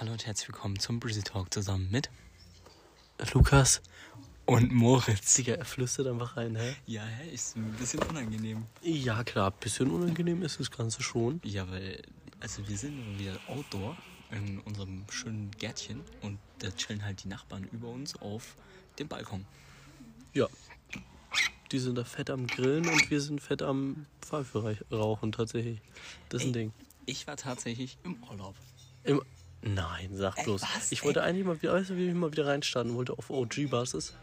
Hallo und herzlich willkommen zum Brizzy Talk zusammen mit Lukas. und Moritz. Digga, er flüstert einfach rein, hä? Ja, hä, ist ein bisschen unangenehm. Ja, klar, bisschen unangenehm ist das Ganze schon. Ja, weil, also wir sind wieder outdoor in unserem schönen Gärtchen und da chillen halt die Nachbarn über uns auf dem Balkon. Ja. Die sind da fett am Grillen und wir sind fett am Pfeife rauchen tatsächlich. Das ist ein. Ding. Ich war tatsächlich im Urlaub. Im Nein, sag Ey, bloß. was, ich ey? wollte eigentlich mal wieder, weißt du, wie ich mal wieder reinstarten wollte auf OG-Basis.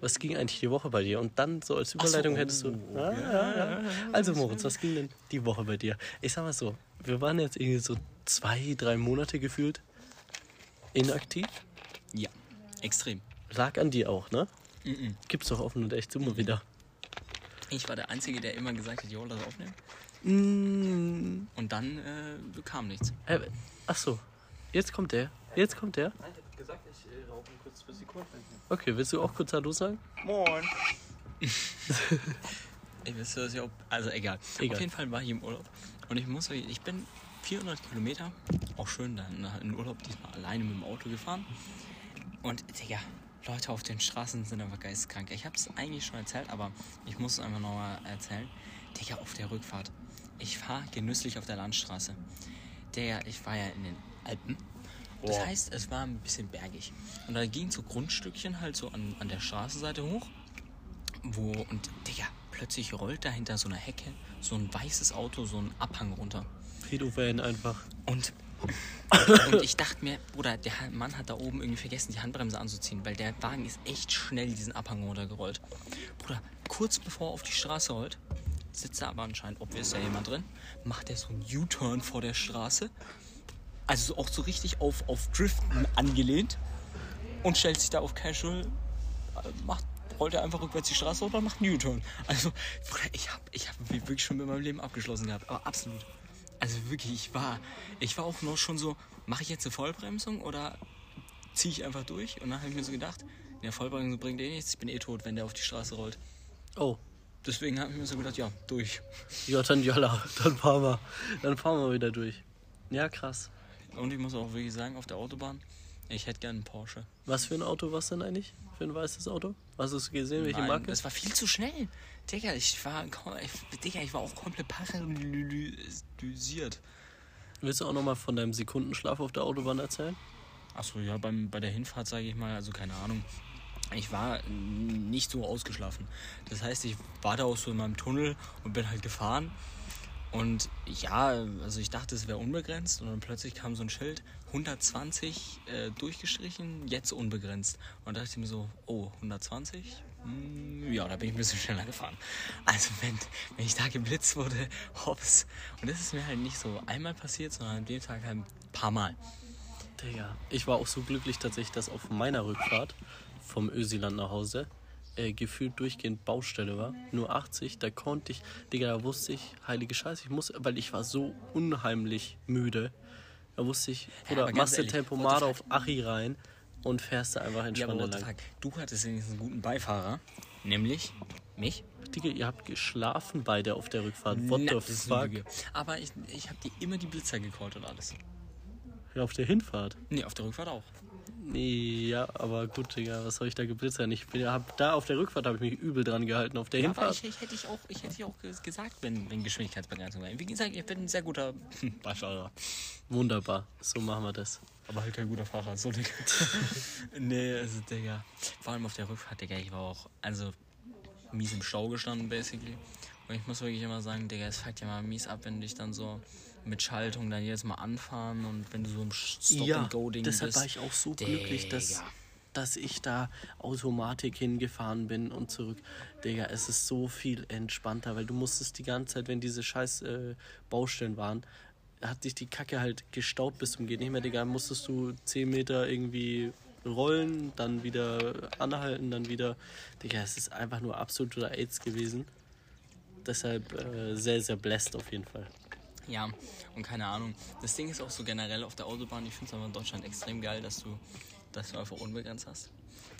Was ging eigentlich die Woche bei dir? Und dann so als Überleitung so, hättest du. oh, Ah, ja, ja. Also Moritz, was ging denn die Woche bei dir? Ich sag mal so, wir waren jetzt irgendwie so zwei, drei Monate gefühlt inaktiv. Ja, extrem. Lag an dir auch, ne? Mhm. Gibt's doch offen und echt immer wieder. Ich war der Einzige, der immer gesagt hat, jo, lass aufnehmen. Mm, Und dann äh, kam nichts. äh, ach so, jetzt kommt der. Jetzt kommt der. Nein, ich hab gesagt, ich äh, rauche kurz für Sekunden. Okay, willst du auch kurz Hallo sagen? Moin. Wisst ihr das ja auch? Also egal. Egal. Auf jeden Fall war ich im Urlaub. Und ich muss sagen, ich bin 400 Kilometer, auch schön dann in Urlaub, diesmal alleine mit dem Auto gefahren. Und Digga, Leute auf den Straßen sind einfach geisteskrank. Ich habe es eigentlich schon erzählt, aber ich muss es einfach nochmal erzählen. Digga, auf der Rückfahrt. Ich fahre genüsslich auf der Landstraße. Digga, ich war ja in den Alpen. Das Boah. heißt, es war ein bisschen bergig. Und da ging so Grundstückchen halt so an, an der Straßenseite hoch wo und Digga, plötzlich rollt dahinter so eine Hecke so ein weißes Auto so einen Abhang runter. Pedo-Van einfach. Und, und ich dachte mir, Bruder, der Mann hat da oben irgendwie vergessen, die Handbremse anzuziehen, weil der Wagen ist echt schnell diesen Abhang runtergerollt. Bruder, kurz bevor er auf die Straße rollt, sitzt da aber anscheinend, ob ist da jemand drin, macht er so einen U-Turn vor der Straße. Also so auch so richtig auf, auf Driften angelehnt und stellt sich da auf Casual, äh, macht, rollt er einfach rückwärts die Straße und macht einen U-Turn. Also, ich hab, ich hab wirklich schon mit meinem Leben abgeschlossen gehabt, aber absolut. Also wirklich, ich war, ich war auch noch schon so, mache ich jetzt eine Vollbremsung oder ziehe ich einfach durch? Und dann habe ich mir so gedacht, ja, Vollbremsung bringt eh nichts, ich bin eh tot, wenn der auf die Straße rollt. Oh, Deswegen habe ich mir so gedacht, ja, durch. ja, dann jalla, dann fahren wir. Dann fahren wir wieder durch. Ja, krass. Und ich muss auch wirklich sagen, auf der Autobahn, ich hätte gern einen Porsche. Was für ein Auto war es denn eigentlich? Für ein weißes Auto? Hast du es gesehen, welche Nein, Marke? Das war viel zu schnell. Digga, ich war, ich, Digga, ich war auch komplett paralysiert. Willst du auch nochmal von deinem Sekundenschlaf auf der Autobahn erzählen? Achso, ja, beim, bei der Hinfahrt sage ich mal, also keine Ahnung. Ich war nicht so ausgeschlafen. Das heißt, ich war da auch so in meinem Tunnel und bin halt gefahren. Und ja, also ich dachte, es wäre unbegrenzt. Und dann plötzlich kam so ein Schild, 120 äh, durchgestrichen, jetzt unbegrenzt. Und da dachte ich mir so, oh, 120? Hm, ja, da bin ich ein bisschen schneller gefahren. Also wenn, wenn ich da geblitzt wurde, hops. Und das ist mir halt nicht so einmal passiert, sondern an dem Tag halt ein paar Mal. Digga. Ich war auch so glücklich tatsächlich, dass auf meiner Rückfahrt vom Ösiland nach Hause äh, gefühlt durchgehend Baustelle war. Nur 80, da konnte ich, Digga, da wusste ich, heilige Scheiße, ich muss, weil ich war so unheimlich müde. Da wusste ich, Ja, oder ganz machst du what auf Achi rein und fährst da einfach Ja, entspannt the lang. fuck? Du hattest wenigstens einen guten Beifahrer. Nämlich mich. Digga, ihr habt geschlafen beide auf der Rückfahrt. What Na, the fuck? Aber ich, ich habe dir immer die Blitzer gecallt und alles. Ja, auf der Hinfahrt. Nee, auf der Rückfahrt auch. Ja, aber gut, Digga, was soll ich da geblitzern? Ich bin, hab, da auf der Rückfahrt habe ich mich übel dran gehalten. Auf der Ja, aber Hinfahrt. ich, ich hätte dich auch, ich hätte dich auch ges- gesagt, wenn, wenn Geschwindigkeitsbegrenzung wäre. Wie gesagt, ich bin ein sehr guter Beifahrer. Wunderbar, so machen wir das. Aber halt kein guter Fahrer, so Digga. nee, also Digga. Vor allem auf der Rückfahrt, Digga, ich war auch, also mies im Stau gestanden, basically. Und ich muss wirklich immer sagen, Digga, es fuckt ja mal mies ab, wenn dich dann so mit Schaltung dann jedes Mal anfahren und wenn du so im Stop-and-Go-Ding deshalb bist. war ich auch so glücklich, dass, Digga. dass ich da Automatik hingefahren bin und zurück. Digga, es ist so viel entspannter, weil du musstest die ganze Zeit, wenn diese scheiß äh, Baustellen waren, hat sich die Kacke halt gestaubt bis zum geht nicht mehr, Digga, musstest du 10 Meter irgendwie rollen, dann wieder anhalten, dann wieder. Digga, es ist einfach nur absoluter AIDS gewesen. Deshalb äh, sehr, sehr blessed auf jeden Fall. Ja, und keine Ahnung. Das Ding ist auch so generell auf der Autobahn, ich finde es aber in Deutschland extrem geil, dass du, dass du einfach unbegrenzt hast.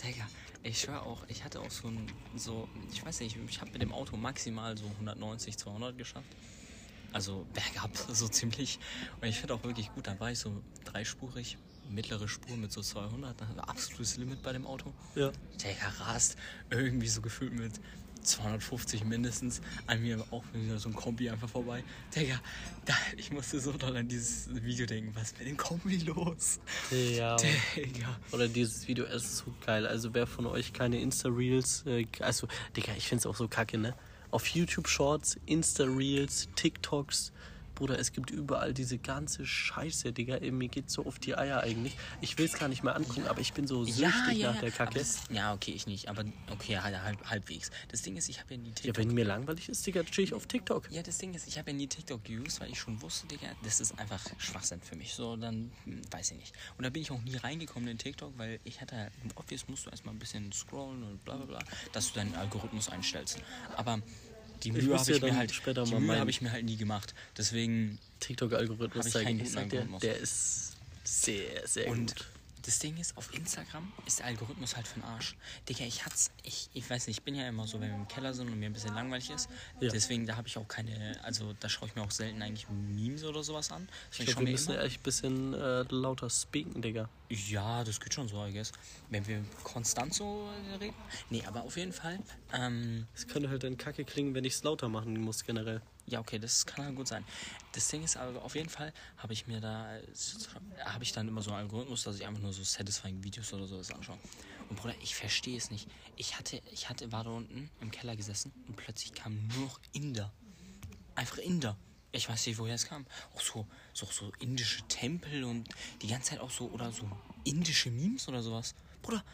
Digga, ich schwör auch, ich hatte auch so ein, so, ich weiß nicht, ich habe mit dem Auto maximal so 190, 200 geschafft. Also bergab, so ziemlich. Und ich finde auch wirklich gut, da war ich so dreispurig mittlere Spur mit so 200, also absolutes Limit bei dem Auto. Ja. Der rast irgendwie so gefühlt mit 250 mindestens an mir auch wieder so ein Kombi einfach vorbei. Digga, da, ich musste so doll an dieses Video denken. Was ist mit dem Kombi los? Ja. Digga. Oder dieses Video, es ist so geil. Also wer von euch keine Insta-Reels, äh, also, Digga, ich find's auch so kacke, ne? Auf YouTube Shorts, Insta-Reels, TikToks, Bruder, es gibt überall diese ganze Scheiße, Digga. Ey, Mir geht's so auf die Eier eigentlich. Ich will's gar nicht mehr angucken, aber ich bin so süchtig nach der Kacke. das, ja, okay, ich nicht. Aber okay, halt, halb, halbwegs. Das Ding ist, ich habe ja nie Ja, TikTok. wenn mir langweilig ist, Digga, chill ich auf TikTok. Ja, das Ding ist, ich habe ja nie TikTok geused, weil ich schon wusste, Digga, das ist einfach Schwachsinn für mich. So, dann hm, weiß ich nicht. Und da bin ich auch nie reingekommen in TikTok, weil ich hatte halt, obvious musst du erstmal ein bisschen scrollen und bla bla bla, dass du deinen Algorithmus einstellst. Aber die Mühe habe ich, mir halt, später die mal Mühe meinen- habe ich mir halt nie gemacht. Deswegen TikTok-Algorithmus Hab ich zeigen. Algorithmus. der ist sehr, sehr Und gut. Das Ding ist, auf Instagram ist der Algorithmus halt für den Arsch. Digga, ich hat's, ich, ich weiß nicht, ich bin ja immer so, wenn wir im Keller sind und mir ein bisschen langweilig ist. Ja. Deswegen, da habe ich auch keine, also da schaue ich mir auch selten eigentlich Memes oder sowas an. Ich glaube, schau wir müssen echt ein bisschen äh, lauter speaken, Digga. Ja, das geht schon so, I guess. Wenn wir konstant so reden. Nee, aber auf jeden Fall. Ähm, Es könnte halt dann kacke klingen, wenn ich es lauter machen muss, generell. Ja, okay, das kann halt gut sein. Das Ding ist aber, auf jeden Fall habe ich mir da, habe ich dann immer so einen Algorithmus, dass ich einfach nur so satisfying Videos oder sowas anschaue. Und Bruder, ich verstehe es nicht. Ich hatte, ich hatte, war da unten im Keller gesessen und plötzlich kam nur noch Inder. Einfach Inder. Ich weiß nicht, woher es kam. Auch so, so, so indische Tempel und die ganze Zeit auch so, oder so indische Memes oder sowas. Bruder,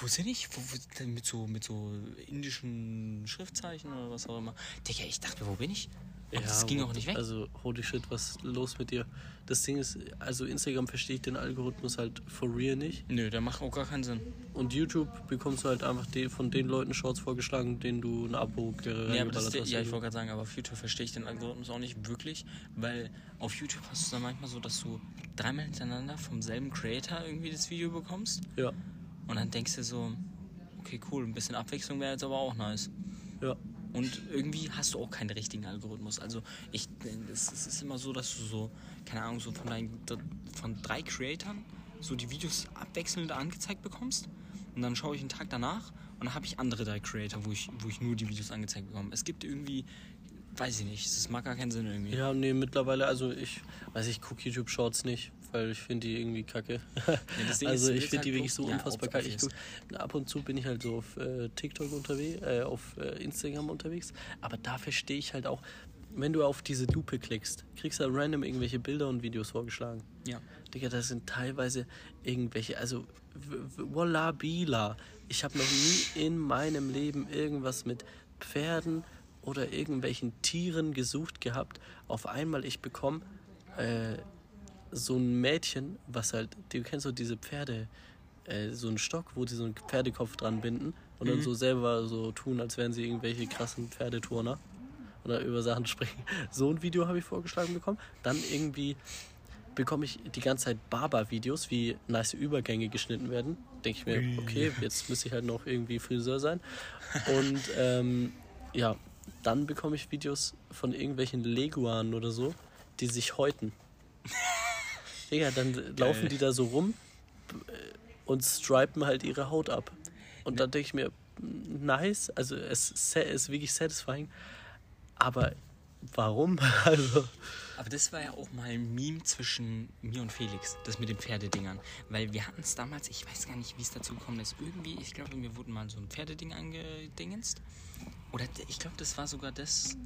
wo sind ich? Wo, wo, mit, so, mit so indischen Schriftzeichen oder was auch immer. Digga, ich dachte, wo bin ich? Und das ging auch nicht weg. Also, holy shit, was ist los mit dir? Das Ding ist, also Instagram verstehe ich den Algorithmus halt for real nicht. Nö, der macht auch gar keinen Sinn. Und YouTube bekommst du halt einfach die, von den Leuten Shorts vorgeschlagen, denen du ein Abo Nee, aber das, hast. ja, ich wollte gerade sagen, aber auf YouTube verstehe ich den Algorithmus auch nicht wirklich, weil auf YouTube hast du dann manchmal so, dass du dreimal hintereinander vom selben Creator irgendwie das Video bekommst ja, und dann denkst du so, okay, cool, ein bisschen Abwechslung wäre jetzt aber auch nice. ja. Und irgendwie hast du auch keinen richtigen Algorithmus. Also ich, es, es ist immer so, dass du so, keine Ahnung, so von, deinen, von drei Creatoren so die Videos abwechselnd angezeigt bekommst. Und dann schaue ich einen Tag danach und dann habe ich andere drei Creator, wo ich, wo ich nur die Videos angezeigt bekomme. Es gibt irgendwie, weiß ich nicht, es macht gar keinen Sinn irgendwie. Ja, nee, mittlerweile, also ich weiß, ich gucke YouTube Shorts nicht, weil ich finde die irgendwie kacke. Ding also ich finde halt die wirklich so ja, unfassbar kacke. Ich guck, ab und zu bin ich halt so auf äh, TikTok unterwegs, äh, auf äh, Instagram unterwegs, aber da verstehe ich halt auch, wenn du auf diese Lupe klickst, kriegst du halt random irgendwelche Bilder und Videos vorgeschlagen. Ja. Digga, das sind teilweise irgendwelche, also Walla Bila. Ich habe noch nie in meinem Leben irgendwas mit Pferden oder irgendwelchen Tieren gesucht gehabt. Auf einmal ich bekomme äh, so ein Mädchen, was halt, du kennst so diese Pferde, äh, so einen Stock, wo die so einen Pferdekopf dran binden und dann so selber so tun, als wären sie irgendwelche krassen Pferdeturner oder über Sachen sprechen. So ein Video habe ich vorgeschlagen bekommen. Dann irgendwie bekomme ich die ganze Zeit Barber-Videos, wie nice Übergänge geschnitten werden. Denke ich mir, okay, jetzt müsste ich halt noch irgendwie Friseur sein. Und ähm, ja, dann bekomme ich Videos von irgendwelchen Leguanen oder so, die sich häuten. Digga, dann laufen die da so rum äh, und stripen halt ihre Haut ab. Und dann denke ich mir, nice, also es ist wirklich satisfying. Aber warum? Also, Aber das war ja auch mal ein Meme zwischen mir und Felix, das mit den Pferdedingern. Weil wir hatten es damals, ich weiß gar nicht, wie es dazu gekommen ist. Irgendwie, ich glaube, mir wurden mal so ein Pferdeding angedingenst. Oder ich glaube, das war sogar das.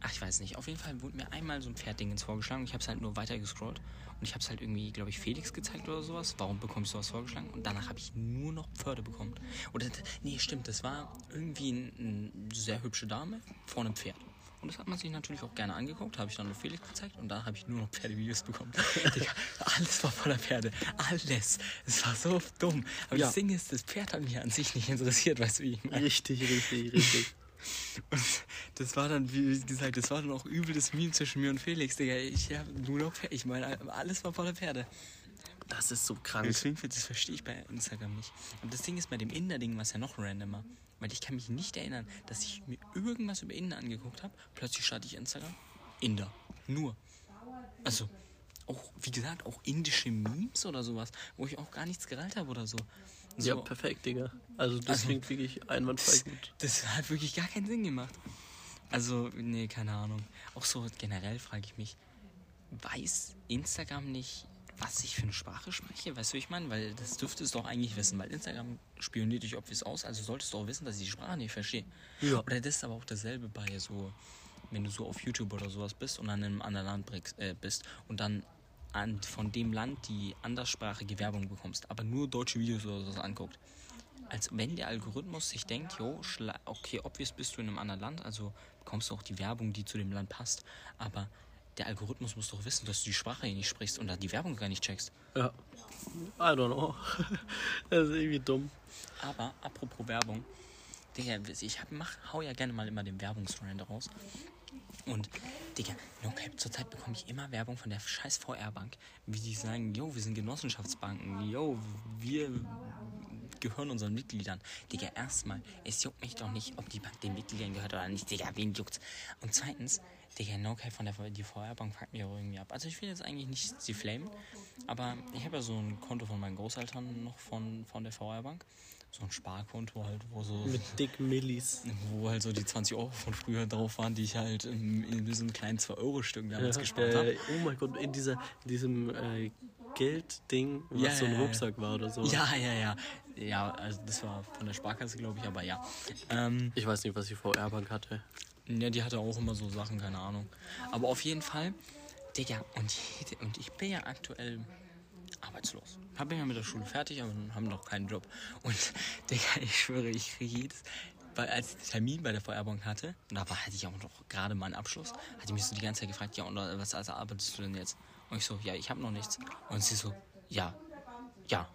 Ach, ich weiß nicht. Auf jeden Fall wurde mir einmal so ein Pferddingens vorgeschlagen. Ich habe es halt nur weiter gescrollt. Und ich habe es halt irgendwie, glaube ich, Felix gezeigt oder sowas. Warum bekommst du sowas vorgeschlagen? Und danach habe ich nur noch Pferde bekommen. Oder, nee, stimmt. Das war irgendwie ein, eine sehr hübsche Dame vor einem Pferd. Und das hat man sich natürlich auch gerne angeguckt. Habe ich dann nur Felix gezeigt. Und da habe ich nur noch Pferdevideos bekommen. Digga, alles war voller Pferde. Alles. Es war so dumm. Aber Ja. das Ding ist, das Pferd hat mich an sich nicht interessiert, weißt du, wie ich meine. richtig, richtig, richtig. Und das war dann, wie gesagt, das war dann auch übel das Meme zwischen mir und Felix, Digga. Ich habe nur noch Pferde. Ich meine, alles war voller Pferde. Das ist so krank. Deswegen, das verstehe ich bei Instagram nicht. Und das Ding ist, bei dem Inder-Ding war es ja noch randomer. Weil ich kann mich nicht erinnern, dass ich mir irgendwas über Inder angeguckt habe. Plötzlich starte ich Instagram. Inder. Nur. Also, auch, wie gesagt, auch indische Memes oder sowas, wo ich auch gar nichts gerallt habe oder so. So Ja, perfekt, Digga. Also das Also- klingt wirklich einwandfrei gut. Das hat wirklich gar keinen Sinn gemacht. Also, nee, keine Ahnung. Auch so generell frage ich mich, weiß Instagram nicht, was ich für eine Sprache spreche? Weißt du, ich meine? Weil das dürfte es doch eigentlich wissen, weil Instagram spioniert dich obvious aus, also solltest du auch wissen, dass ich die Sprache nicht verstehe. Ja. Oder das ist aber auch dasselbe bei so, wenn du so auf YouTube oder sowas bist und dann in einem anderen Land äh, bist und dann an, von dem Land die anderssprachige Werbung bekommst, aber nur deutsche Videos oder sowas anguckt. Als wenn der Algorithmus sich denkt, jo, okay, obvious bist du in einem anderen Land, also bekommst du auch die Werbung, die zu dem Land passt. Aber der Algorithmus muss doch wissen, dass du die Sprache hier nicht sprichst und da die Werbung gar nicht checkst. Ja. I don't know. das ist irgendwie dumm. Aber apropos Werbung, Digga, ich hab, mach, hau ja gerne mal immer den Werbungsrand raus. Und, Digga, no cap, zurzeit bekomme ich immer Werbung von der scheiß VR-Bank, wie die sagen, yo, wir sind Genossenschaftsbanken, yo, wir gehören unseren Mitgliedern. Digga, erstmal, es juckt mich doch nicht, ob die Bank den Mitgliedern gehört oder nicht, Digga, wen juckt's? Und zweitens, Digga, no cap von der die VR-Bank fuckt mich auch irgendwie ab. Also ich will jetzt eigentlich nicht sie flamen, aber ich habe ja so ein Konto von meinen Großeltern noch von, von der VR-Bank. So ein Sparkonto halt, wo so Mit Dick Millis. wo halt so die 20 Euro von früher drauf waren, die ich halt in, in diesen kleinen 2-Euro-Stücken damals Ja, gespart habe. äh, oh mein Gott, in, dieser, in diesem äh, Geldding, was Ja, so ein ja, ja. Rucksack war oder so. Ja, ja, ja. Ja, also das war von der Sparkasse, glaube ich, aber ja. Ähm, Ich weiß nicht, was die VR-Bank hatte. ja, die hatte auch immer so Sachen, keine Ahnung. Aber auf jeden Fall, Digga, und, und ich bin ja aktuell arbeitslos. Hab bin ja mit der Schule fertig, aber haben noch keinen Job. Und, Digga, ich schwöre, ich kriege jedes... Weil als ich den Termin bei der VR-Bank hatte, und da war, hatte ich auch noch gerade meinen Abschluss, hat die mich so die ganze Zeit gefragt, ja, und äh, was also arbeitest du denn jetzt? Und ich so, ja, ich habe noch nichts. Und sie so, ja, ja,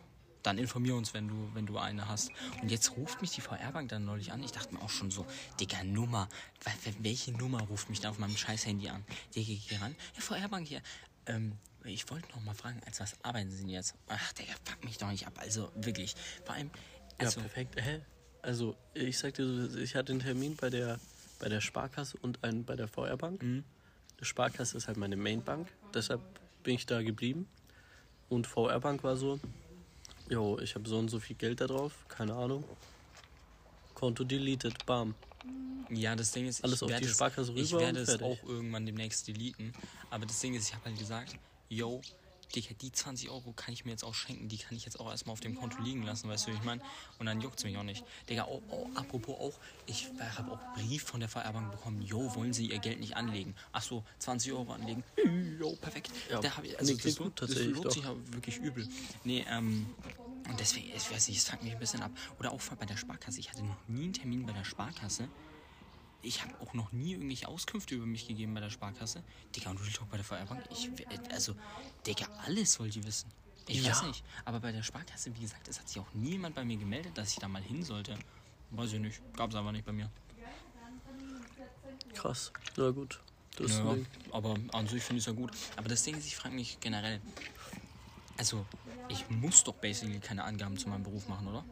dann informier uns, wenn du, wenn du eine hast. Und jetzt ruft mich die VR-Bank dann neulich an. Ich dachte mir auch schon so, Digga, Nummer. Wel- wel- Welche Nummer ruft mich da auf meinem scheiß Handy an? Digga, ich geh ran. Ja, VR-Bank hier. Ähm, ich wollte noch mal fragen, als was arbeiten Sie denn jetzt? Ach, Digga, fuck mich doch nicht ab. Also, wirklich. Vor allem, also, ja, perfekt. Hä? Also, ich sag dir so, ich hatte einen Termin bei der, bei der Sparkasse und einen bei der VR-Bank. Mhm. Die Sparkasse ist halt meine Mainbank, deshalb bin ich da geblieben. Und VR-Bank war so, jo, ich habe so und so viel Geld da drauf, keine Ahnung. Konto deleted, bam. Ja, das Ding ist, Alles ich auf werde die es, ich werde es auch irgendwann demnächst deleten. Aber das Ding ist, ich habe halt gesagt, yo, Digga, die 20 Euro kann ich mir jetzt auch schenken, die kann ich jetzt auch erstmal auf dem Konto liegen lassen, weißt du, wie ich meine? Und dann juckt es mich auch nicht. Digga, oh, oh, apropos auch, ich habe auch Brief von der VR-Bank bekommen, yo, wollen Sie Ihr Geld nicht anlegen? Ach so, 20 Euro anlegen? Jo, perfekt. Ja, da hab ich, also nee, das, gut, das lohnt sich ja wirklich übel. Nee, ähm, und deswegen, ich weiß nicht, es fuckt mich ein bisschen ab. Oder auch bei der Sparkasse. Ich hatte noch nie einen Termin bei der Sparkasse. Ich habe auch noch nie irgendwelche Auskünfte über mich gegeben bei der Sparkasse. Digga, und Real Talk bei der VR-Bank. Ich, also, Digga, alles wollt ihr wissen. Ich Ja. weiß nicht. Aber bei der Sparkasse, wie gesagt, es hat sich auch niemand bei mir gemeldet, dass ich da mal hin sollte. Weiß ich nicht. Gab's aber nicht bei mir. Krass. Na gut. Das Ja, Ding. aber an sich finde ich es ja gut. Aber das Ding ist, ich frage mich generell. Also, ich muss doch basically keine Angaben zu meinem Beruf machen, oder?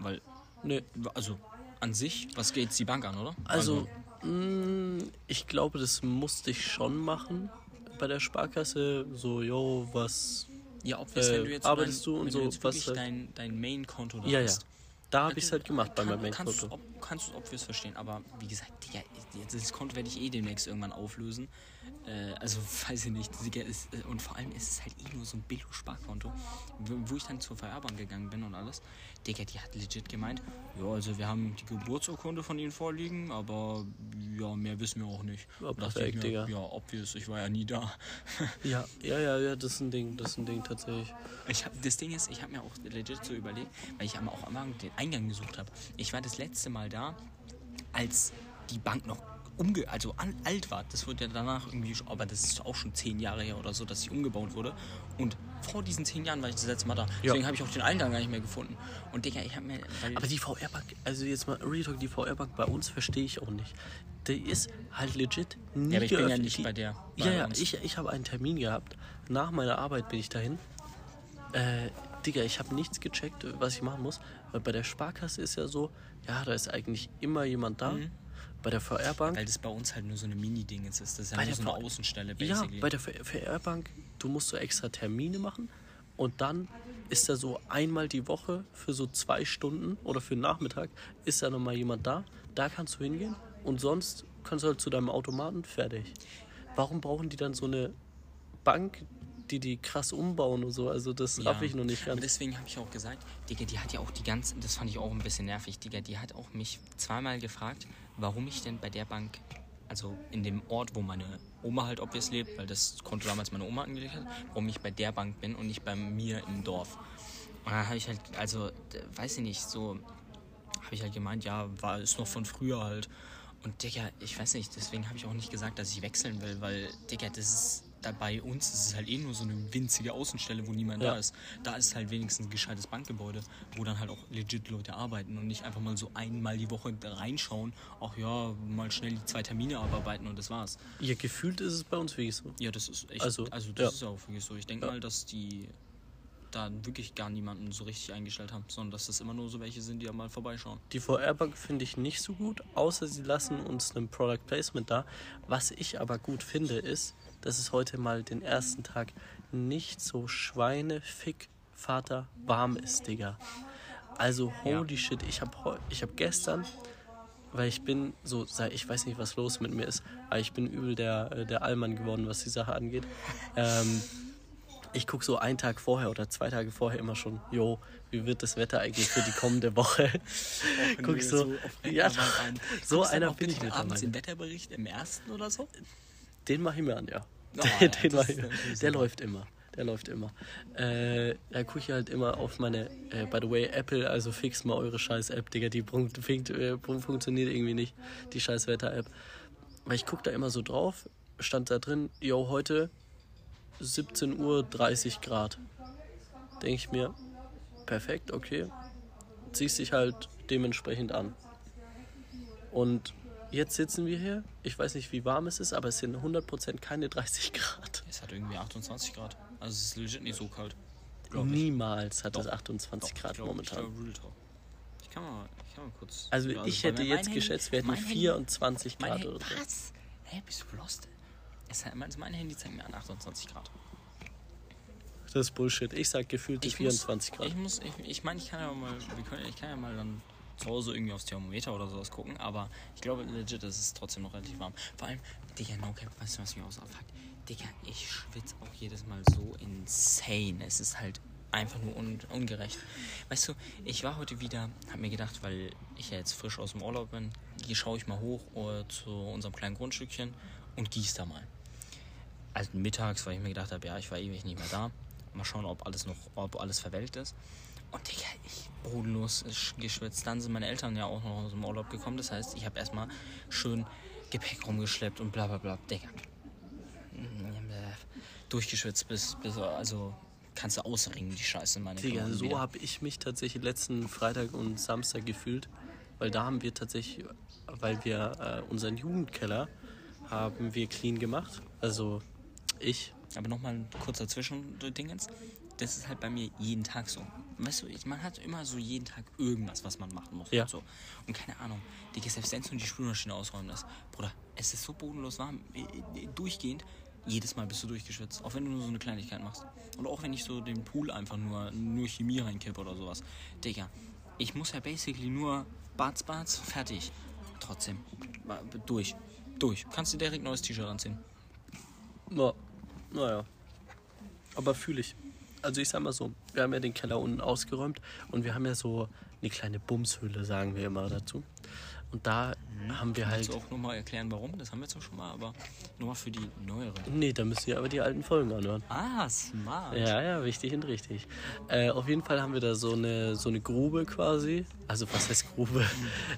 Weil, Nee. also, an sich, was geht die Bank an, oder? Also, mh, ich glaube, das musste ich schon machen bei der Sparkasse. So, yo, was. ja, ob äh, wenn du jetzt arbeitest dein, du und so, du was halt- dein, dein Main-Konto da Ja, ja. Da habe ich es halt gemacht bei meinem Kann, kannst du Main-Konto. ob, kannst du obvious verstehen, aber wie gesagt, Digga, das Konto werde ich eh demnächst irgendwann auflösen. Äh, also weiß ich nicht. Digga, ist, äh, und vor allem ist es halt eh nur so ein Billo-Sparkonto. Wo, ich dann zur VR-Bank gegangen bin und alles. Digga, die hat legit gemeint, ja, also wir haben die Geburtsurkunde von ihnen vorliegen, aber ja, mehr wissen wir auch nicht. Ja, perfekt, mir, Digga. Ja, obvious, ich war ja nie da. Ja, ja, ja, ja, das ist ein Ding, das ist ein Ding tatsächlich. Ich hab, das Ding ist, ich habe mir auch legit so überlegt, weil ich am- auch am Anfang den Eingang gesucht habe. Ich war das letzte Mal da, als die Bank noch umge also alt war. Das wurde ja danach irgendwie, aber das ist auch schon zehn Jahre her oder so, dass sie umgebaut wurde. Und vor diesen zehn Jahren war ich das letzte Mal da. Deswegen habe ich auch den Eingang gar nicht mehr gefunden. Und Digga, ich habe mir, Aber die VR-Bank, also jetzt mal Real Talk, die VR-Bank bei uns verstehe ich auch nicht. Die ist halt legit nie Ja, aber ich bin ja geöffnet. nicht bei der, bei Ja, ja, uns. ich, ich habe einen Termin gehabt. Nach meiner Arbeit bin ich dahin. Äh, Digga, ich habe nichts gecheckt, was ich machen muss. Weil bei der Sparkasse ist ja so, ja, da ist eigentlich immer jemand da. Bei der VR-Bank. Weil das bei uns halt nur so eine Mini-Ding ist. Das ist ja Bei nur der so eine VR Außenstelle, Ja, basically. bei der VR-Bank, du musst so extra Termine machen und dann ist da so einmal die Woche für so zwei Stunden oder für den Nachmittag ist da nochmal jemand da. Da kannst du hingehen und sonst kannst du halt zu deinem Automaten fertig. Warum brauchen die dann so eine Bank, die die krass umbauen und so? Also das raff ich noch nicht Und ganz. deswegen habe ich auch gesagt, Digga, die hat ja auch die ganze, das fand ich auch ein bisschen nervig, Digga, die hat auch mich zweimal gefragt, warum ich denn bei der Bank, also in dem Ort, wo meine Oma halt obvious lebt, weil das konnte damals meine Oma angelegt hat, warum ich bei der Bank bin und nicht bei mir im Dorf. Und dann habe ich halt, also, weiß ich nicht, so, habe ich halt gemeint, ja, war ist noch von früher halt. Und Digga, ich weiß nicht, deswegen habe ich auch nicht gesagt, dass ich wechseln will, weil, Digga, das ist, da bei uns ist es halt eh nur so eine winzige Außenstelle, wo niemand Ja. da ist. Da ist halt wenigstens ein gescheites Bankgebäude, wo dann halt auch legit Leute arbeiten und nicht einfach mal so einmal die Woche reinschauen, ach ja, mal schnell die zwei Termine abarbeiten und das war's. Ja, gefühlt ist es bei uns wirklich so. Ja, das ist echt, Also, also, das ja. ist auch wirklich so. Ich denke Ja. mal, dass die da wirklich gar niemanden so richtig eingestellt haben, sondern dass das immer nur so welche sind, die ja mal vorbeischauen. Die VR-Bank finde ich nicht so gut, außer sie lassen uns einen Product Placement da. Was ich aber gut finde, ist, dass es heute mal den ersten Tag nicht so schweinefick Vater warm ist, Digga. Also holy shit, ich habe ich hab gestern, weil ich bin so, ich weiß nicht, was los mit mir ist, aber ich bin übel der, äh, der Allmann geworden, was die Sache angeht. Ähm, ich gucke so einen Tag vorher oder zwei Tage vorher immer schon, jo, wie wird das Wetter eigentlich für die kommende Woche? Guck so, ja, so einer bin ich abends mittlerweile. im Wetterbericht im ersten oder so. Den mache ich mir an, ja. Oh, den ja, den mach ich, der super. läuft immer. Der läuft immer. Äh, da gucke ich halt immer auf meine, äh, by the way, Apple, also fix mal eure scheiß App, Digga, die funkt, funkt, äh, funktioniert irgendwie nicht, die scheiß Wetter-App. Weil ich gucke da immer so drauf, stand da drin, yo, heute 17 Uhr 30 Grad. Denke ich mir, perfekt, okay. Ziehst dich halt dementsprechend an. Und jetzt sitzen wir hier. Ich weiß nicht, wie warm es ist, aber es sind 100% keine 30 Grad. Es hat irgendwie 28 Grad. Also es ist legit nicht so kalt. Niemals hat es Doch. 28 Doch, Grad ich glaub, momentan. Ich, glaub, Real Talk. ich kann mal, ich kann mal kurz. also Ja, ich hätte jetzt mein geschätzt, Handy- wir hätten mein Handy- 24 Mein Grad Handy, oder so. was? Hä, bist du lost? Es hat, mein, mein Handy zeigt mir an 28 Grad. Das ist Bullshit. Ich sag gefühlte Ich 24 muss, Grad. Ich muss, ich, ich meine, ich kann ja mal, wir können, ich kann ja mal dann zu Hause irgendwie aufs Thermometer oder sowas gucken, aber ich glaube legit, es ist trotzdem noch relativ warm. Vor allem, Digga, no cap, weißt du, was mich auch so abfuckt? Digga, ich schwitze auch jedes Mal so insane. Es ist halt einfach nur un, ungerecht. Weißt du, ich war heute wieder, hab mir gedacht, weil ich ja jetzt frisch aus dem Urlaub bin, hier schaue ich mal hoch äh, zu unserem kleinen Grundstückchen und gieß da mal. Also mittags, weil ich mir gedacht habe, ja, ich war ewig nicht mehr da. Mal schauen, ob alles noch, ob alles verwelkt ist. Und Digga, ich bodenlos sch- geschwitzt. Dann sind meine Eltern ja auch noch aus dem Urlaub gekommen. Das heißt, ich habe erstmal schön Gepäck rumgeschleppt und bla bla bla. Digga. Durchgeschwitzt bis, bis also kannst du ausringen, die Scheiße, meine Digga, so habe ich mich tatsächlich letzten Freitag und Samstag gefühlt, weil da haben wir tatsächlich, weil wir äh, unseren Jugendkeller haben wir clean gemacht. Also ich. Aber nochmal ein kurzer Zwischendingens. Das ist halt bei mir jeden Tag so. Weißt du, man hat immer so jeden Tag irgendwas, was man machen muss. Ja. Und, so. und keine Ahnung, Digga, selbst wenn du die Spülmaschine ausräumen lässt, Bruder, es ist so bodenlos warm, äh, äh, durchgehend, jedes Mal bist du durchgeschwitzt. Auch wenn du nur so eine Kleinigkeit machst. Und auch wenn ich so den Pool einfach nur, nur Chemie reinkippe oder sowas. Digga, ich muss ja basically nur Barts, Barts, fertig. Trotzdem, durch, durch. Kannst du direkt neues T-Shirt anziehen. Ja, naja. Aber fühle ich. Also ich sag mal so, wir haben ja den Keller unten ausgeräumt und wir haben ja so eine kleine Bumshöhle, sagen wir immer dazu. Und da haben wir halt. Kannst du auch nochmal erklären, warum? Das haben wir zwar schon mal, aber nochmal für die neueren. Nee, da müsst ihr aber die alten Folgen anhören. Ah, smart. Ja, ja, wichtig und richtig. Äh, auf jeden Fall haben wir da so eine, so eine Grube quasi. Also was heißt Grube?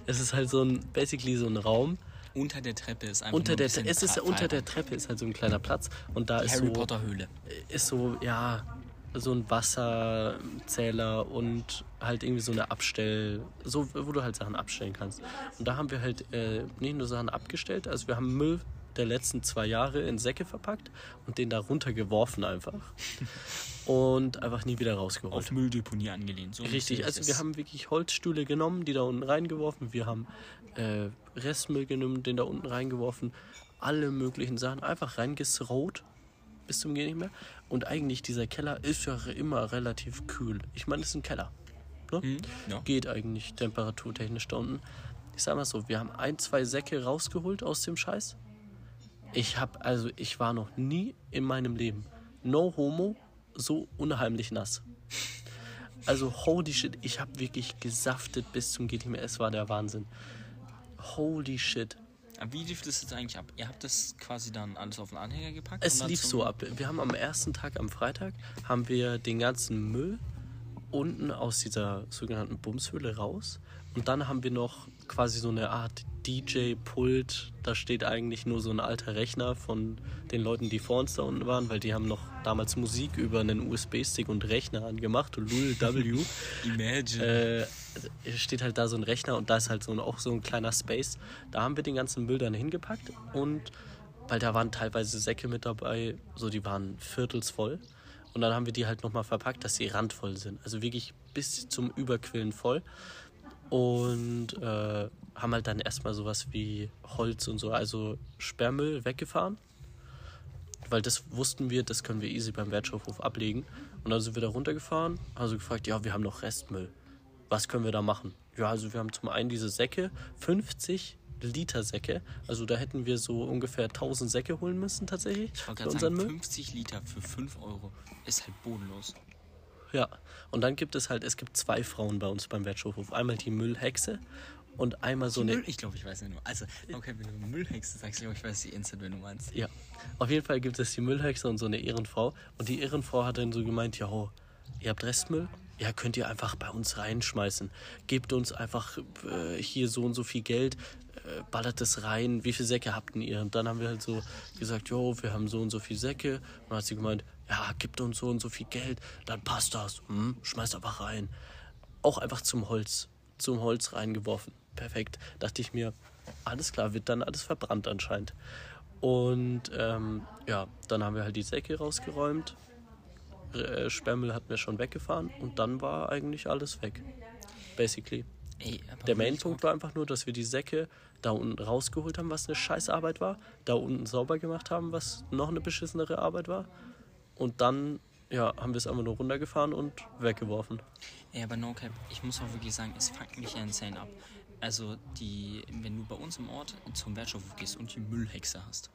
Es ist halt so ein, basically so ein Raum. Unter der Treppe ist einfach Unter nur der, ein bisschen es ist unter der. Treppe ist halt so ein kleiner Platz und da Die ist Harry so, Potter Höhle. ist so, ja, so ein Wasserzähler und halt irgendwie so eine Abstell, so wo du halt Sachen abstellen kannst. Und da haben wir halt äh, nicht nur Sachen abgestellt, also wir haben Müll der letzten zwei Jahre in Säcke verpackt und den da runtergeworfen einfach. und einfach nie wieder rausgeholt. Auf Mülldeponie angelehnt. So Richtig, also wir haben wirklich Holzstühle genommen, die da unten reingeworfen. Wir haben äh, Restmüll genommen, den da unten reingeworfen. Alle möglichen Sachen einfach reingesraut bis zum Gehen nicht mehr. Und eigentlich dieser Keller ist ja immer relativ kühl. Ich meine, es ist ein Keller. Ne? Hm, ja. Geht eigentlich temperaturtechnisch da unten. Ich sag mal so, wir haben ein, zwei Säcke rausgeholt aus dem Scheiß. Ich hab, also ich war noch nie in meinem Leben, no homo, so unheimlich nass. Also holy shit, ich habe wirklich gesaftet bis zum geht nicht mehr. Es war der Wahnsinn. Holy shit. Wie lief das jetzt eigentlich ab? Ihr habt das quasi dann alles auf den Anhänger gepackt? Es lief so ab. Wir haben am ersten Tag, am Freitag, haben wir den ganzen Müll unten aus dieser sogenannten Bumshöhle raus. Und dann haben wir noch quasi so eine Art DJ-Pult. Da steht eigentlich nur so ein alter Rechner von den Leuten, die vor uns da unten waren, weil die haben noch damals Musik über einen USB-Stick und Rechner angemacht. Lul W. Imagine. äh, steht halt da so ein Rechner und da ist halt so ein, auch so ein kleiner Space. Da haben wir den ganzen Müll dann hingepackt und weil da waren teilweise Säcke mit dabei, so die waren viertelsvoll. Und dann haben wir die halt nochmal verpackt, dass sie randvoll sind. Also wirklich bis zum Überquillen voll. Und äh, haben halt dann erstmal sowas wie Holz und so, also Sperrmüll weggefahren. Weil das wussten wir, das können wir easy beim Wertstoffhof ablegen. Und dann sind wir da runtergefahren, also gefragt, ja, wir haben noch Restmüll. Was können wir da machen? Ja, also wir haben zum einen diese Säcke, 50 Liter Säcke. Also da hätten wir so ungefähr 1000 Säcke holen müssen tatsächlich ich wollte gerade sagen, Müll. 50 Liter für 5 Euro ist halt bodenlos. Ja, und dann gibt es halt, es gibt zwei Frauen bei uns beim Wertstoffhof. Einmal die Müllhexe und einmal so eine... Müll, ich glaube, ich weiß ja nur. Also, okay, wenn du Müllhexe sagst, ich glaube, ich weiß die Instant, wenn du meinst. Ja, auf jeden Fall gibt es die Müllhexe und so eine Ehrenfrau. Und die Ehrenfrau hat dann so gemeint, ja, ho, ihr habt Restmüll? Ja, könnt ihr einfach bei uns reinschmeißen. Gebt uns einfach äh, hier so und so viel Geld, äh, ballert es rein. Wie viele Säcke habt denn ihr? Und dann haben wir halt so gesagt, jo, wir haben so und so viel Säcke. Und dann hat sie gemeint, ja, gibt uns so und so viel Geld, dann passt das. Hm, schmeißt einfach rein. Auch einfach zum Holz, zum Holz reingeworfen. Perfekt. Dachte ich mir, alles klar, wird dann alles verbrannt anscheinend. Und ähm, ja, dann haben wir halt die Säcke rausgeräumt. Äh, Sperrmüll hatten wir schon weggefahren und dann war eigentlich alles weg. Basically. Ey, Der Main-Punkt war einfach nur, dass wir die Säcke da unten rausgeholt haben, was eine Scheißarbeit war. Da unten sauber gemacht haben, was noch eine beschissenere Arbeit war. Und dann ja, haben wir es einfach nur runtergefahren und weggeworfen. Ey, aber no cap, ich muss auch wirklich sagen, es fuckt mich ja insane ab. Also, die, wenn du bei uns im Ort zum Wertstoffhof gehst und die Müllhexe hast,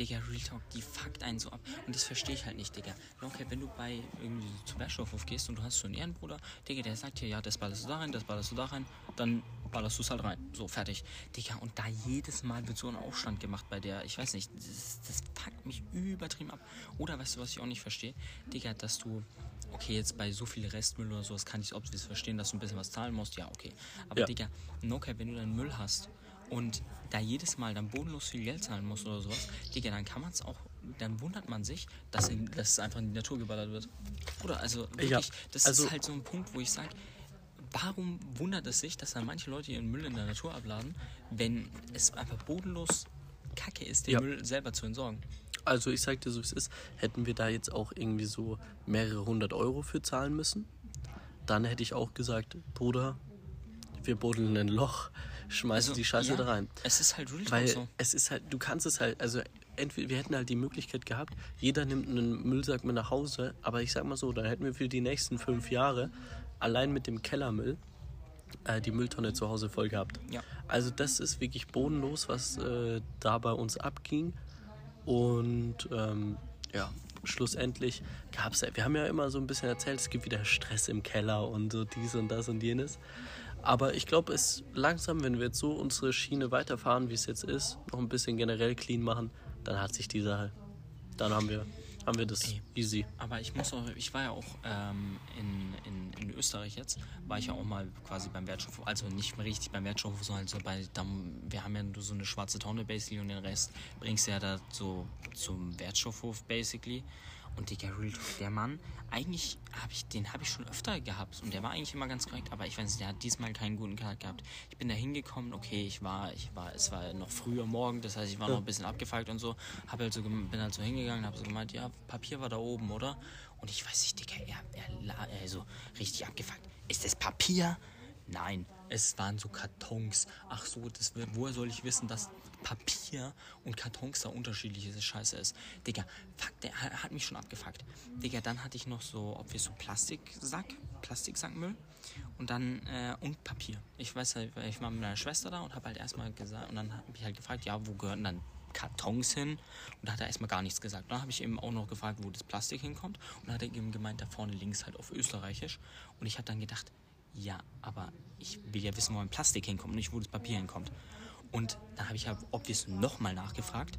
Digga, Real Talk, die fuckt einen so ab. Und das verstehe ich halt nicht, Digga. Cap, wenn du bei irgendwie zum Wertstoffhof gehst und du hast so einen Ehrenbruder, Digga, der sagt dir, ja, das ballerst du da rein, das ballerst du da rein, dann ballerst du es halt rein. So, fertig. Digga, und da jedes Mal wird so ein Aufstand gemacht bei der, ich weiß nicht, das, das fuckt mich übertrieben ab. Oder weißt du, was ich auch nicht verstehe? Digga, dass du okay, jetzt bei so viel Restmüll oder sowas kann ich es obvious verstehen, dass du ein bisschen was zahlen musst, ja, okay. Aber Ja. Digga, no cap, wenn du dann Müll hast und da jedes Mal dann bodenlos viel Geld zahlen musst oder sowas, Digga, dann kann man es auch, dann wundert man sich, dass, in, dass es einfach in die Natur geballert wird. Oder, also wirklich, Ja, das also- ist halt so ein Punkt, wo ich sage, warum wundert es sich, dass dann manche Leute ihren Müll in der Natur abladen, wenn es einfach bodenlos Kacke ist, den Ja. Müll selber zu entsorgen? Also ich sag dir so, wie es ist, hätten wir da jetzt auch irgendwie so mehrere hundert Euro für zahlen müssen, dann hätte ich auch gesagt, Bruder, wir buddeln ein Loch, schmeißen die Scheiße Also, ja, da rein. Es ist halt real Weil so. es ist halt, du kannst es halt, also entweder wir hätten halt die Möglichkeit gehabt, jeder nimmt einen Müllsack mit nach Hause, aber ich sag mal so, dann hätten wir für die nächsten fünf Jahre allein mit dem Kellermüll äh, die Mülltonne zu Hause voll gehabt. Ja. Also das ist wirklich bodenlos, was äh, da bei uns abging. Und ähm, ja, schlussendlich gab es, wir haben ja immer so ein bisschen erzählt, es gibt wieder Stress im Keller und so dies und das und jenes. Aber ich glaube, es langsam, wenn wir jetzt so unsere Schiene weiterfahren, wie es jetzt ist, noch ein bisschen generell clean machen, dann hat sich die Sache, dann haben wir, haben wir das Ey. easy. Aber ich muss auch, ich war ja auch ähm, in, in, in Österreich jetzt, war ich ja auch mal quasi beim Wertstoffhof, also nicht richtig beim Wertstoffhof, sondern halt so bei, da, wir haben ja nur so eine schwarze Tonne basically und den Rest bringst du ja da so zum Wertstoffhof basically. Und Digga, Real Talk, der Mann, eigentlich habe ich, den habe ich schon öfter gehabt und der war eigentlich immer ganz korrekt, aber ich weiß nicht, der hat diesmal keinen guten Tag gehabt. Ich bin da hingekommen, okay, ich war, ich war, es war noch früher Morgen, das heißt, ich war noch ein bisschen abgefuckt und so, hab halt so, bin halt so hingegangen, habe so gemeint, ja, Papier war da oben, oder? Und ich weiß nicht, Digga, er, er, er so richtig abgefuckt. Ist das Papier? Nein, es waren so Kartons. Ach so, das, woher soll ich wissen, dass Papier und Kartons da unterschiedliche Scheiße ist? Digga, fuck, der ha- hat mich schon abgefuckt. Digga, dann hatte ich noch so, ob wir so Plastiksack, Plastiksackmüll und dann, äh, und Papier. Ich weiß halt, ich war mit meiner Schwester da und habe halt erstmal gesagt, und dann habe ich halt gefragt, ja, wo gehören dann Kartons hin und da hat er erstmal gar nichts gesagt. Dann habe ich eben auch noch gefragt, wo das Plastik hinkommt und dann hat er eben gemeint, da vorne links halt auf Österreichisch und ich habe dann gedacht, ja, aber ich will ja wissen, wo mein Plastik hinkommt nicht, wo das Papier hinkommt. Und dann habe ich ja obvious nochmal nachgefragt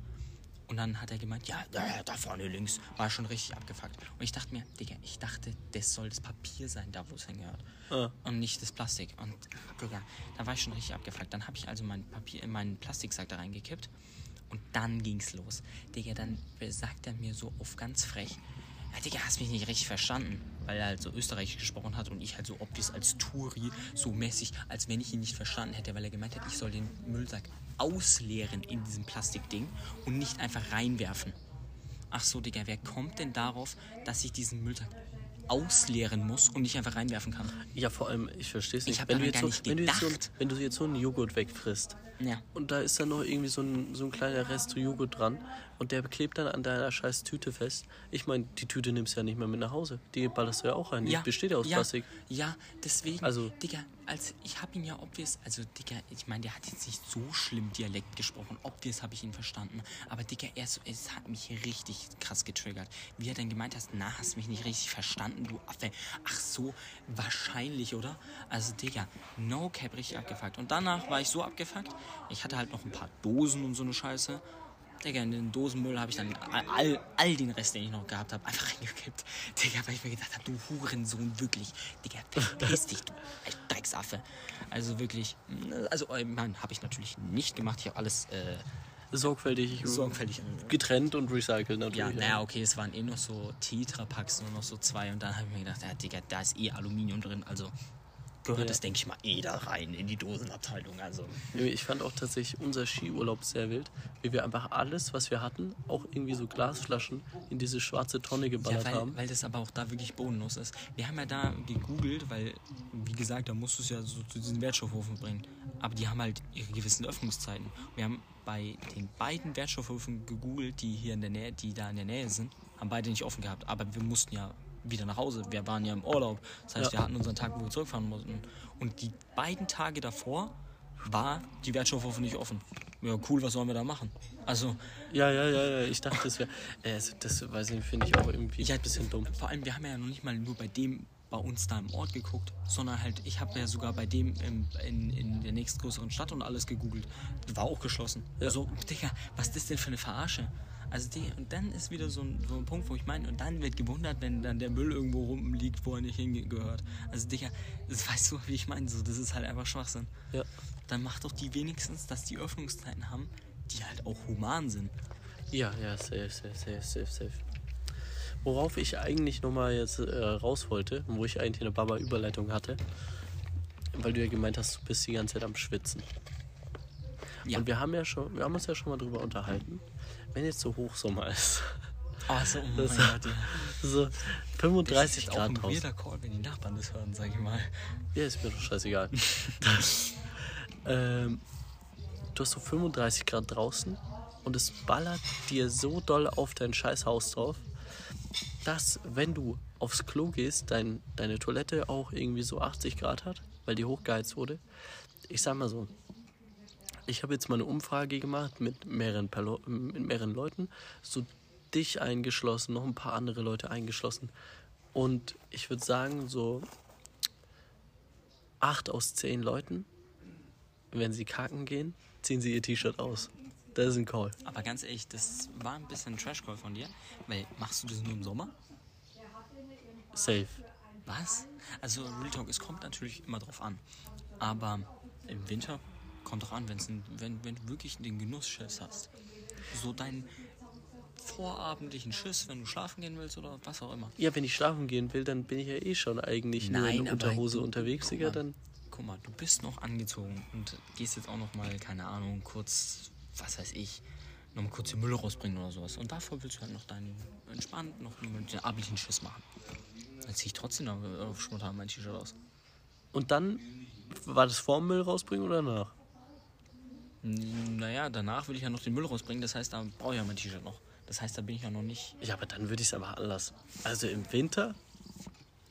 und dann hat er gemeint, ja, da, da vorne links, war schon richtig abgefuckt. Und ich dachte mir, Digga, ich dachte, das soll das Papier sein, da wo es hingehört. Ah. Und nicht das Plastik. Und Digga, da war ich schon richtig abgefuckt. Dann habe ich also mein Papier, meinen Plastiksack da reingekippt und dann ging's los. Digga, dann sagt er mir so auf ganz frech, ja, Digga, hast mich nicht richtig verstanden, weil er halt so österreichisch gesprochen hat und ich halt so obvious als Touri, so mäßig, als wenn ich ihn nicht verstanden hätte, weil er gemeint hat, ich soll den Müllsack ausleeren in diesem Plastikding und nicht einfach reinwerfen. Ach so, Digga, wer kommt denn darauf, dass ich diesen Müllsack ausleeren muss und nicht einfach reinwerfen kann? Ja, vor allem, ich verstehe es nicht. hab wenn, du daran jetzt gar so, nicht wenn, du jetzt so, gedacht. wenn du jetzt so einen Joghurt wegfrisst Ja. und da ist dann noch irgendwie so ein, so ein kleiner Rest Joghurt dran und der klebt dann an deiner scheiß Tüte fest. Ich meine, die Tüte nimmst du ja nicht mehr mit nach Hause. Die ballerst du ja auch rein. Die besteht ja aus ja, Plastik. Ja, deswegen. Also- Digga, als ich habe ihn ja obvious, also Digga, ich meine, der hat jetzt nicht so schlimm Dialekt gesprochen. Obvious habe ich ihn verstanden. Aber Digga, er so, es hat mich richtig krass getriggert. Wie er dann gemeint hat, na, hast mich nicht richtig verstanden, du Affe. Ach so, wahrscheinlich, oder? Also Digga, no cap richtig abgefuckt. Und danach war ich so abgefuckt. Ich hatte halt noch ein paar Dosen und so eine Scheiße. Digga, in den Dosenmüll habe ich dann all, all den Rest, den ich noch gehabt habe, einfach reingekippt. Digga, weil ich mir gedacht habe, du Hurensohn, wirklich. Digga, verpiss dich, du Drecksaffe. Also wirklich, also äh, Mann, habe ich natürlich nicht gemacht. Ich habe alles äh, Sorgfältig, sorgfältig. getrennt und recycelt natürlich. Ja, naja, okay, es waren eh noch so Tetra-Packs, nur noch so zwei. Und dann habe ich mir gedacht, ja, Digga, da ist eh Aluminium drin, also gehört Ja. das, denke ich mal, eh da rein in die Dosenabteilung. Also, Ich fand auch tatsächlich unser Skiurlaub sehr wild, wie wir einfach alles, was wir hatten, auch irgendwie so Glasflaschen in diese schwarze Tonne geballert Ja, weil, haben. weil das aber auch da wirklich bodenlos ist. Wir haben ja da gegoogelt, weil, wie gesagt, da musst du es ja so zu diesen Wertstoffhofen bringen. Aber die haben halt ihre gewissen Öffnungszeiten. Wir haben bei den beiden Wertstoffhöfen gegoogelt, die hier in der Nähe, die da in der Nähe sind, haben beide nicht offen gehabt. Aber wir mussten ja wieder nach Hause. Wir waren ja im Urlaub. Das heißt, Ja. wir hatten unseren Tag, wo wir zurückfahren mussten. Und die beiden Tage davor war die Wertstoffhofe nicht offen. Ja, cool, was sollen wir da machen? Also, Ja, ja, ja, ja. Ich dachte, das wäre. Äh, also das weiß ich nicht, finde ich auch irgendwie Ja, ein bisschen dumm. Vor allem, wir haben ja noch nicht mal nur bei dem bei uns da im Ort geguckt, sondern halt, ich habe ja sogar bei dem im, in, in der nächstgrößeren Stadt und alles gegoogelt. War auch geschlossen. Ja. So, Digga, was ist das denn für eine Verarsche? Also, die, und dann ist wieder so ein, so ein Punkt, wo ich meine, und dann wird gewundert, wenn dann der Müll irgendwo rumliegt, wo er nicht hingehört. Also, Digga, das weißt du, wie ich meine, so, das ist halt einfach Schwachsinn. Ja. Dann mach doch die wenigstens, dass die Öffnungszeiten haben, die halt auch human sind. Ja, ja, safe, safe, safe, safe, safe. Worauf ich eigentlich nochmal jetzt äh, raus wollte, wo ich eigentlich eine Baba-Überleitung hatte, weil du ja gemeint hast, du bist die ganze Zeit am Schwitzen. Ja. Und wir haben ja schon, wir haben uns ja schon mal drüber unterhalten, wenn jetzt so Hochsommer ist, Oh, so, oh mein Das- Gott, ja. so Das 35 ist auch Grad ein draußen. weirder Call, wenn die Nachbarn das hören, sag ich mal. Ja, ist mir doch scheißegal. ähm, du hast so 35 Grad draußen und es ballert dir so doll auf dein scheiß Haus drauf, dass, wenn du aufs Klo gehst, dein, deine Toilette auch irgendwie so 80 Grad hat, weil die hochgeheizt wurde. Ich sag mal so, ich habe jetzt mal eine Umfrage gemacht mit mehreren, mit mehreren Leuten, so dich eingeschlossen, noch ein paar andere Leute eingeschlossen. Und ich würde sagen, so acht aus zehn Leuten, wenn sie kacken gehen, ziehen sie ihr T-Shirt aus. Das ist ein Call. Aber ganz ehrlich, das war ein bisschen ein Trash-Call von dir. Weil, machst du das nur im Sommer? Safe. Was? Also, Real Talk, es kommt natürlich immer drauf an. Aber im Winter kommt drauf an, wenn's ein, wenn, wenn du wirklich den Genussschiss hast. So dein vorabendlichen Schiss, wenn du schlafen gehen willst oder was auch immer. Ja, wenn ich schlafen gehen will, dann bin ich ja eh schon eigentlich nur in Unterhose du- unterwegs, Digga. Dann Guck mal, du bist noch angezogen und gehst jetzt auch noch mal, keine Ahnung, kurz, was weiß ich, noch mal kurz den Müll rausbringen oder sowas. Und davor willst du halt noch deinen entspannt, noch den abendlichen Schiss machen. Dann zieh ich trotzdem noch auf spontan mein T-Shirt aus. Und dann war das vor dem Müll rausbringen oder nach? N- Naja, danach will ich ja noch den Müll rausbringen, das heißt, da brauche ich ja mein T-Shirt noch. Das heißt, da bin ich ja noch nicht. Ja, aber dann würde ich es aber anlassen. Also im Winter,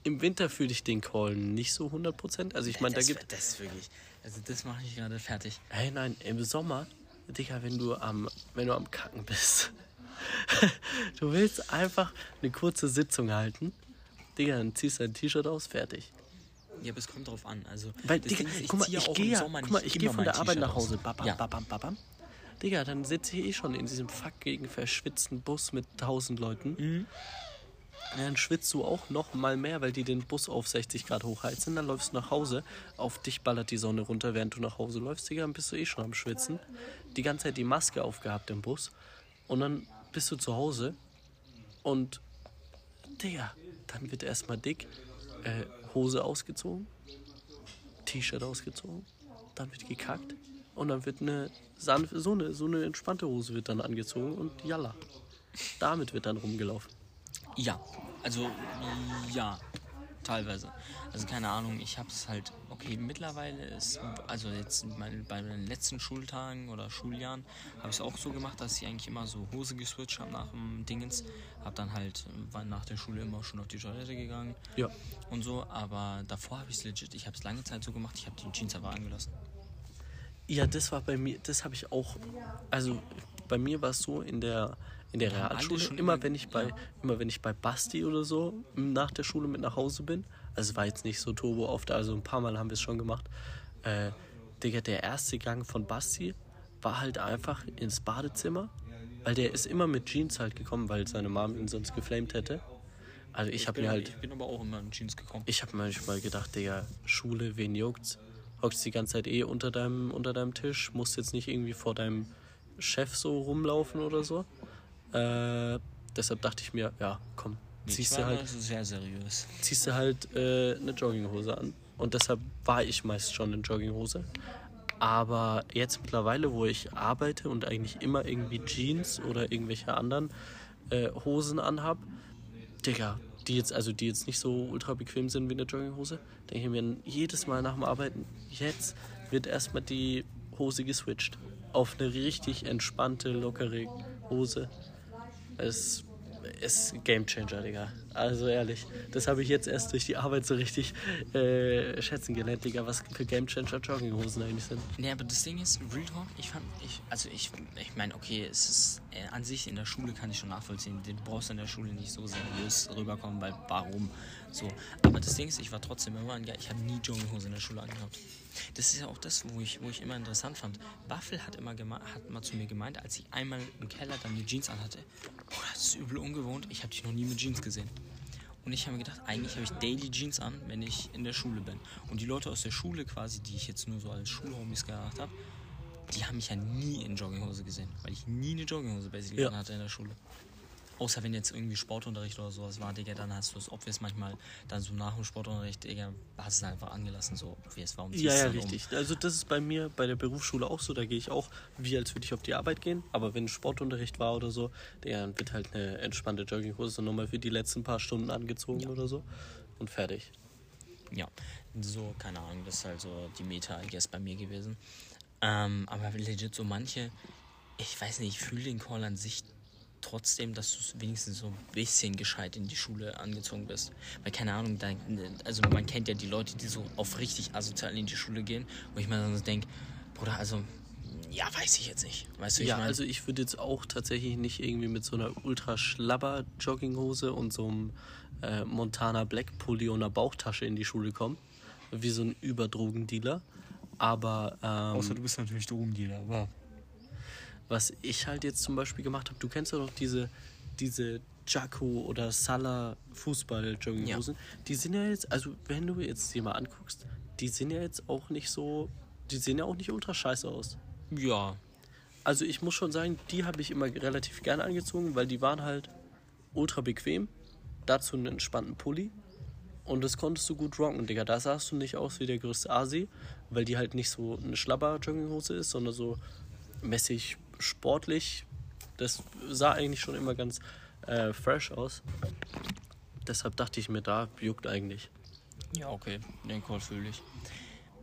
im Winter fühle ich den Call nicht so 100%. Also ich meine, da gibt. das ist wirklich. Also, das mache ich gerade fertig. Hey, nein, im Sommer, Digga, wenn du am, wenn du am Kacken bist, du willst einfach eine kurze Sitzung halten, Digga, dann ziehst du dein T-Shirt aus, fertig. Ja, aber es kommt drauf an. Also, Weil, Digga, Ding ist, guck mal, ich gehe ja, guck mal, ich gehe von der Arbeit nach Hause, aus. babam, Ja. babam, babam. Digga, dann sitze ich eh schon in diesem fucking verschwitzten Bus mit tausend Leuten. Mhm. Ja, dann schwitzt du auch noch mal mehr, weil die den Bus auf 60 Grad hochheizen. Dann läufst du nach Hause, auf dich ballert die Sonne runter, während du nach Hause läufst. Digga, dann bist du eh schon am Schwitzen. Die ganze Zeit die Maske aufgehabt im Bus. Und dann bist du zu Hause und, Digga, dann wird erstmal dick, äh, Hose ausgezogen, T-Shirt ausgezogen, dann wird gekackt und dann wird eine sanfte, so eine, so eine entspannte Hose wird dann angezogen und jalla. Damit wird dann rumgelaufen. Ja, also ja, teilweise. Also keine Ahnung, ich habe es halt, okay, mittlerweile ist, also jetzt mein, bei den letzten Schultagen oder Schuljahren habe ich es auch so gemacht, dass ich eigentlich immer so Hose geswitcht habe nach dem Dingens. Habe dann halt, war nach der Schule immer schon auf die Toilette gegangen Ja. und so, aber davor habe ich es legit, ich habe es lange Zeit so gemacht, ich habe die Jeans einfach angelassen. Ja, das war bei mir, das habe ich auch, also bei mir war es so in der, in der Realschule, immer wenn ich bei, ja. immer wenn ich bei Basti oder so nach der Schule mit nach Hause bin, also es war jetzt nicht so turbo oft, also ein paar Mal haben wir es schon gemacht, äh, Digga, der erste Gang von Basti war halt einfach ins Badezimmer, weil der ist immer mit Jeans halt gekommen, weil seine Mom ihn sonst geflamed hätte. Also ich, habe bin, mir halt, ich bin aber auch immer in Jeans gekommen. ich habe manchmal gedacht, Digga, Schule, wen juckt's? Hockst die ganze Zeit eh unter deinem, unter deinem Tisch, musst jetzt nicht irgendwie vor deinem Chef so rumlaufen oder so. Äh, deshalb dachte ich mir, ja, komm, ziehst du halt, also sehr seriös. ziehst du halt äh, eine Jogginghose an. Und deshalb war ich meist schon in Jogginghose. Aber jetzt mittlerweile, wo ich arbeite und eigentlich immer irgendwie Jeans oder irgendwelche anderen äh, Hosen anhab, Digga, die jetzt, also die jetzt nicht so ultra bequem sind wie eine Jogginghose, denke ich mir jedes Mal nach dem Arbeiten, jetzt wird erstmal die Hose geswitcht. Auf eine richtig entspannte, lockere Hose. Es ist Game Changer, Digga. Also ehrlich, das habe ich jetzt erst durch die Arbeit so richtig äh, schätzen gelernt, Digga, was für Game Changer Jogginghosen eigentlich sind. Nee, aber das Ding ist, Real Talk, ich fand, ich, also ich, ich meine, okay, es ist äh, an sich in der Schule kann ich schon nachvollziehen. Du brauchst in der Schule nicht so seriös rüberkommen, weil warum? So. Aber das Ding ist, ich war trotzdem immer ein, ich habe nie Jogginghose in der Schule angehabt. Das ist ja auch das, wo ich, wo ich immer interessant fand. Waffel hat immer, hat mal zu mir gemeint, als ich einmal im Keller dann die Jeans anhatte, boah, das ist übel ungewohnt, ich habe dich noch nie mit Jeans gesehen. Und ich habe mir gedacht, eigentlich habe ich Daily Jeans an, wenn ich in der Schule bin. Und die Leute aus der Schule quasi, die ich jetzt nur so als Schulhomies gehabt habe, die haben mich ja nie in Jogginghose gesehen, weil ich nie eine Jogginghose basically Ja. hatte in der Schule. Außer wenn jetzt irgendwie Sportunterricht oder sowas war, Digga, dann hast du es obvious manchmal, dann so nach dem Sportunterricht, Digga, hast du es einfach angelassen, so obvious, warum Ja, ja, dann um? richtig. Also das ist bei mir bei der Berufsschule auch so. Da gehe ich auch, wie als würde ich auf die Arbeit gehen. Aber wenn Sportunterricht war oder so, dann wird halt eine entspannte Jogginghose nochmal für die letzten paar Stunden angezogen oder so. Und fertig. Ja, so, keine Ahnung, das ist halt so die Meta, I guess, bei mir gewesen. Ähm, aber legit so manche, ich weiß nicht, ich fühle den Call an sich trotzdem, dass du wenigstens so ein bisschen gescheit in die Schule angezogen bist. Weil, keine Ahnung, da, also man kennt ja die Leute, die so auf richtig asozial in die Schule gehen, wo ich mir dann so denke, Bruder, also, ja, weiß ich jetzt nicht. Weißt du, ja, ich mein, also ich würde jetzt auch tatsächlich nicht irgendwie mit so einer ultra schlabber Jogginghose und so einem äh, Montana Black Pulli und einer Bauchtasche in die Schule kommen. Wie so ein Überdrogendealer. Aber ähm, du bist natürlich Drogendealer, aber... was ich halt jetzt zum Beispiel gemacht habe, du kennst ja doch diese, diese Jacko oder Salah Fußball-Jogginghosen. Die sind ja jetzt, also wenn du jetzt die mal anguckst, die sind ja jetzt auch nicht so, die sehen ja auch nicht ultra scheiße aus. Ja, Also ich muss schon sagen, die habe ich immer relativ gerne angezogen, weil die waren halt ultra bequem. Dazu einen entspannten Pulli. Und das konntest du gut rocken, Digga. Da sahst du nicht aus wie der größte Asi, weil die halt nicht so eine Schlabber-Jogginghose ist, sondern so mäßig sportlich. Das sah eigentlich schon immer ganz äh, fresh aus. Deshalb dachte ich mir, da juckt eigentlich. Ja, okay, den Call fühle ich.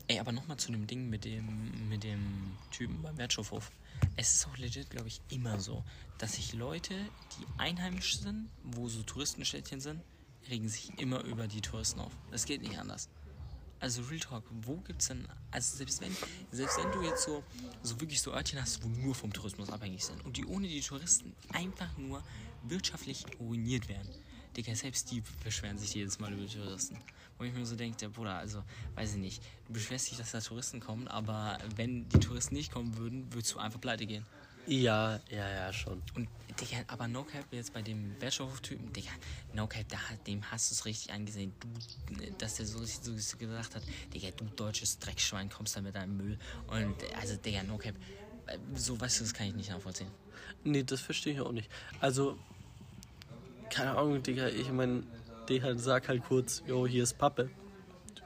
Ey, aber nochmal zu dem Ding mit dem, mit dem Typen beim Wertstoffhof. Es ist auch legit, glaube ich, immer so, dass sich Leute, die einheimisch sind, wo so Touristenstädtchen sind, regen sich immer über die Touristen auf. Das geht nicht anders. Also Real Talk, wo gibt's denn, also selbst wenn, selbst wenn du jetzt so, so wirklich so Örtchen hast, wo nur vom Tourismus abhängig sind und die ohne die Touristen einfach nur wirtschaftlich ruiniert werden. Digga, selbst die beschweren sich jedes Mal über Touristen. Wo ich mir so denke, der Bruder, also, weiß ich nicht, du beschwerst dich, dass da Touristen kommen, aber wenn die Touristen nicht kommen würden, würdest du einfach pleite gehen. Ja, ja, ja, schon. Und, Digga, aber No Cap jetzt bei dem Wertstoffhof-Typen, Digga, No Cap, da, dem hast du es richtig angesehen, du, dass der so richtig so gesagt hat, Digga, du deutsches Dreckschwein, kommst da mit deinem Müll. Und, also, Digga, No Cap, so, weißt du, das kann ich nicht nachvollziehen. Nee, das verstehe ich auch nicht. Also, keine Ahnung, Digga, ich meine, Digga, sag halt kurz, jo, hier ist Pappe.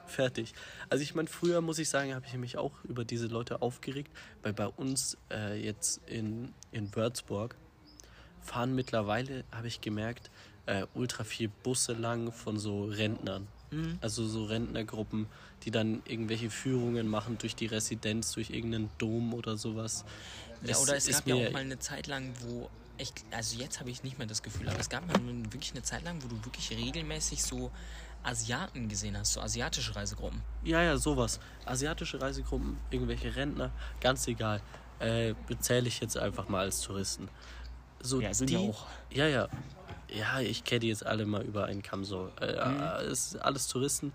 Fertig. Also ich meine, früher muss ich sagen, habe ich mich auch über diese Leute aufgeregt, weil bei uns äh, jetzt in, in Würzburg fahren mittlerweile, habe ich gemerkt, äh, ultra viel Busse lang von so Rentnern. Also so Rentnergruppen, die dann irgendwelche Führungen machen durch die Residenz, durch irgendeinen Dom oder sowas. Ja, oder es gab ja auch mal eine Zeit lang, wo ich, also jetzt habe ich nicht mehr das Gefühl, aber es gab mal wirklich eine Zeit lang, wo du wirklich regelmäßig so Asiaten gesehen hast, so asiatische Reisegruppen. Ja, ja, sowas. Asiatische Reisegruppen, irgendwelche Rentner, ganz egal. Äh, bezähle ich jetzt einfach mal als Touristen. So Ja, sind die, ja auch. Ja, ja. Ja, ich kenne die jetzt alle mal über einen Kamm so. Äh, Mhm. äh, ist alles Touristen.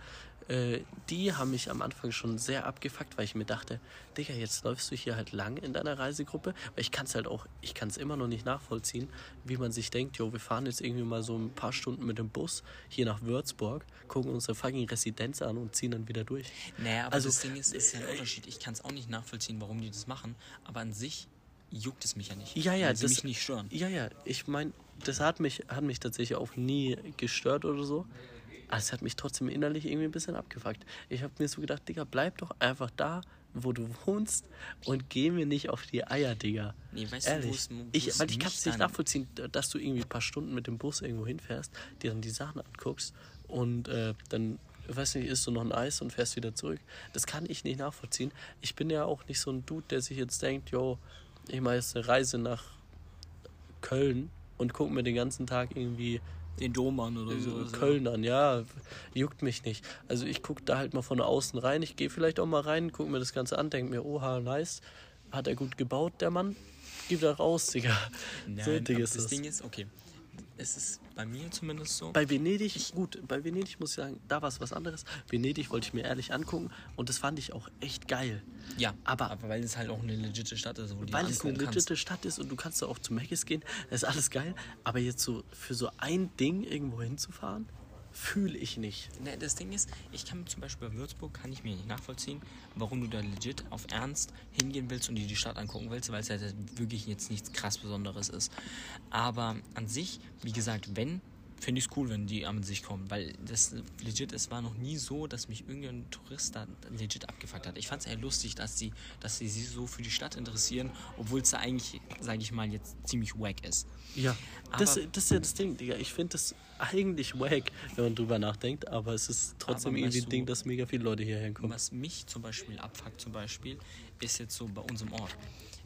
Äh, die haben mich am Anfang schon sehr abgefuckt, weil ich mir dachte, Digga, jetzt läufst du hier halt lang in deiner Reisegruppe. Weil ich kann es halt auch, ich kann es immer noch nicht nachvollziehen, wie man sich denkt, jo, wir fahren jetzt irgendwie mal so ein paar Stunden mit dem Bus hier nach Würzburg, gucken unsere fucking Residenz an und ziehen dann wieder durch. Naja, aber Also, das Ding ist, ist ja ein Unterschied. Ich kann es auch nicht nachvollziehen, warum die das machen, aber an sich juckt es mich ja nicht. Ja, ja, weil sie das- mich nicht stören. Ja, ja, ich meine, das hat mich, hat mich tatsächlich auch nie gestört oder so. Aber es hat mich trotzdem innerlich irgendwie ein bisschen abgefuckt. Ich habe mir so gedacht, Digga, bleib doch einfach da, wo du wohnst und geh mir nicht auf die Eier, Digga. Nee, weißt du, wo Ehrlich. es- wo ich, es weil ich kann es nicht nachvollziehen, dass du irgendwie ein paar Stunden mit dem Bus irgendwo hinfährst, dir dann die Sachen anguckst und äh, dann, weiß nicht, isst du noch ein Eis und fährst wieder zurück. Das kann ich nicht nachvollziehen. Ich bin ja auch nicht so ein Dude, der sich jetzt denkt, yo, ich mache jetzt eine Reise nach Köln und gucke mir den ganzen Tag irgendwie Den Dom an oder so. äh, Köln an. Ja, juckt mich nicht. Also ich gucke da halt mal von außen rein. Ich gehe vielleicht auch mal rein, gucke mir das Ganze an, denke mir, oha, nice. Hat er gut gebaut, der Mann? Gib da raus, Digga. Nein, so ist das das. Ding ist, okay, es ist bei mir zumindest so. Bei Venedig, gut, bei Venedig muss ich sagen, da war es was anderes. Venedig wollte ich mir ehrlich angucken und das fand ich auch echt geil. ja, aber- aber weil es halt auch eine legitime Stadt ist, wo Weil es eine legitime. Stadt ist und du kannst da auch zu Meckes gehen, das ist alles geil. Aber jetzt so für so ein Ding irgendwo hinzufahren, fühle ich nicht. Ne, das Ding ist, ich kann zum Beispiel bei Würzburg, kann ich mir nicht nachvollziehen, warum du da legit auf Ernst hingehen willst und dir die Stadt angucken willst, weil es halt wirklich jetzt nichts krass Besonderes ist. Aber an sich, wie gesagt, wenn, finde ich es cool, wenn die an sich kommen, weil das legit, es war noch nie so, dass mich irgendein Tourist da legit abgefuckt hat. Ich fand es eher lustig, dass sie, dass sie sich so für die Stadt interessieren, obwohl es da eigentlich, sage ich mal, jetzt ziemlich wack ist. Ja, das, Aber- das ist ja das Ding, Digga. Ich finde das eigentlich wack, wenn man drüber nachdenkt, aber es ist trotzdem irgendwie ein Ding, dass mega viele Leute hierher kommen. Was mich zum Beispiel abfuckt, zum Beispiel, ist jetzt so bei uns im Ort.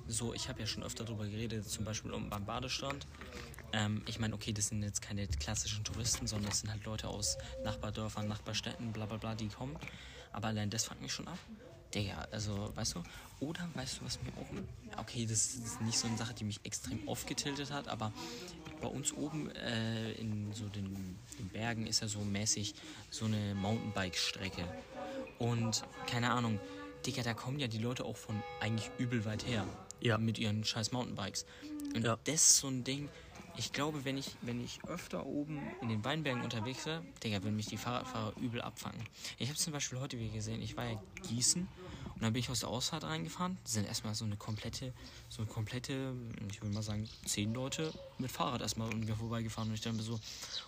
So, ich habe ja schon öfter darüber geredet, zum Beispiel um, beim Badestrand. Ähm, ich meine, okay, das sind jetzt keine klassischen Touristen, sondern das sind halt Leute aus Nachbardörfern, Nachbarstädten, bla bla bla, die kommen. Aber allein das fuckt mich schon ab. Digga, also, weißt du? Oder weißt du, was mir auch. Okay, das ist nicht so eine Sache, die mich extrem aufgetiltet hat, aber bei uns oben äh, in so den, den Bergen ist ja so mäßig so eine Mountainbike-Strecke. Und keine Ahnung, Digga, da kommen ja die Leute auch von eigentlich übel weit her. Ja. Mit ihren scheiß Mountainbikes. Und Ja. das ist so ein Ding, Ich glaube, wenn ich, wenn ich öfter oben in den Weinbergen unterwegs wäre, Digga, würden mich die Fahrradfahrer übel abfangen. Ich habe zum Beispiel heute wieder gesehen, ich war ja Gießen und dann bin ich aus der Ausfahrt reingefahren. Sind erstmal so eine komplette, so eine komplette, ich würde mal sagen, zehn Leute mit Fahrrad erstmal mir vorbeigefahren. Und ich mir so,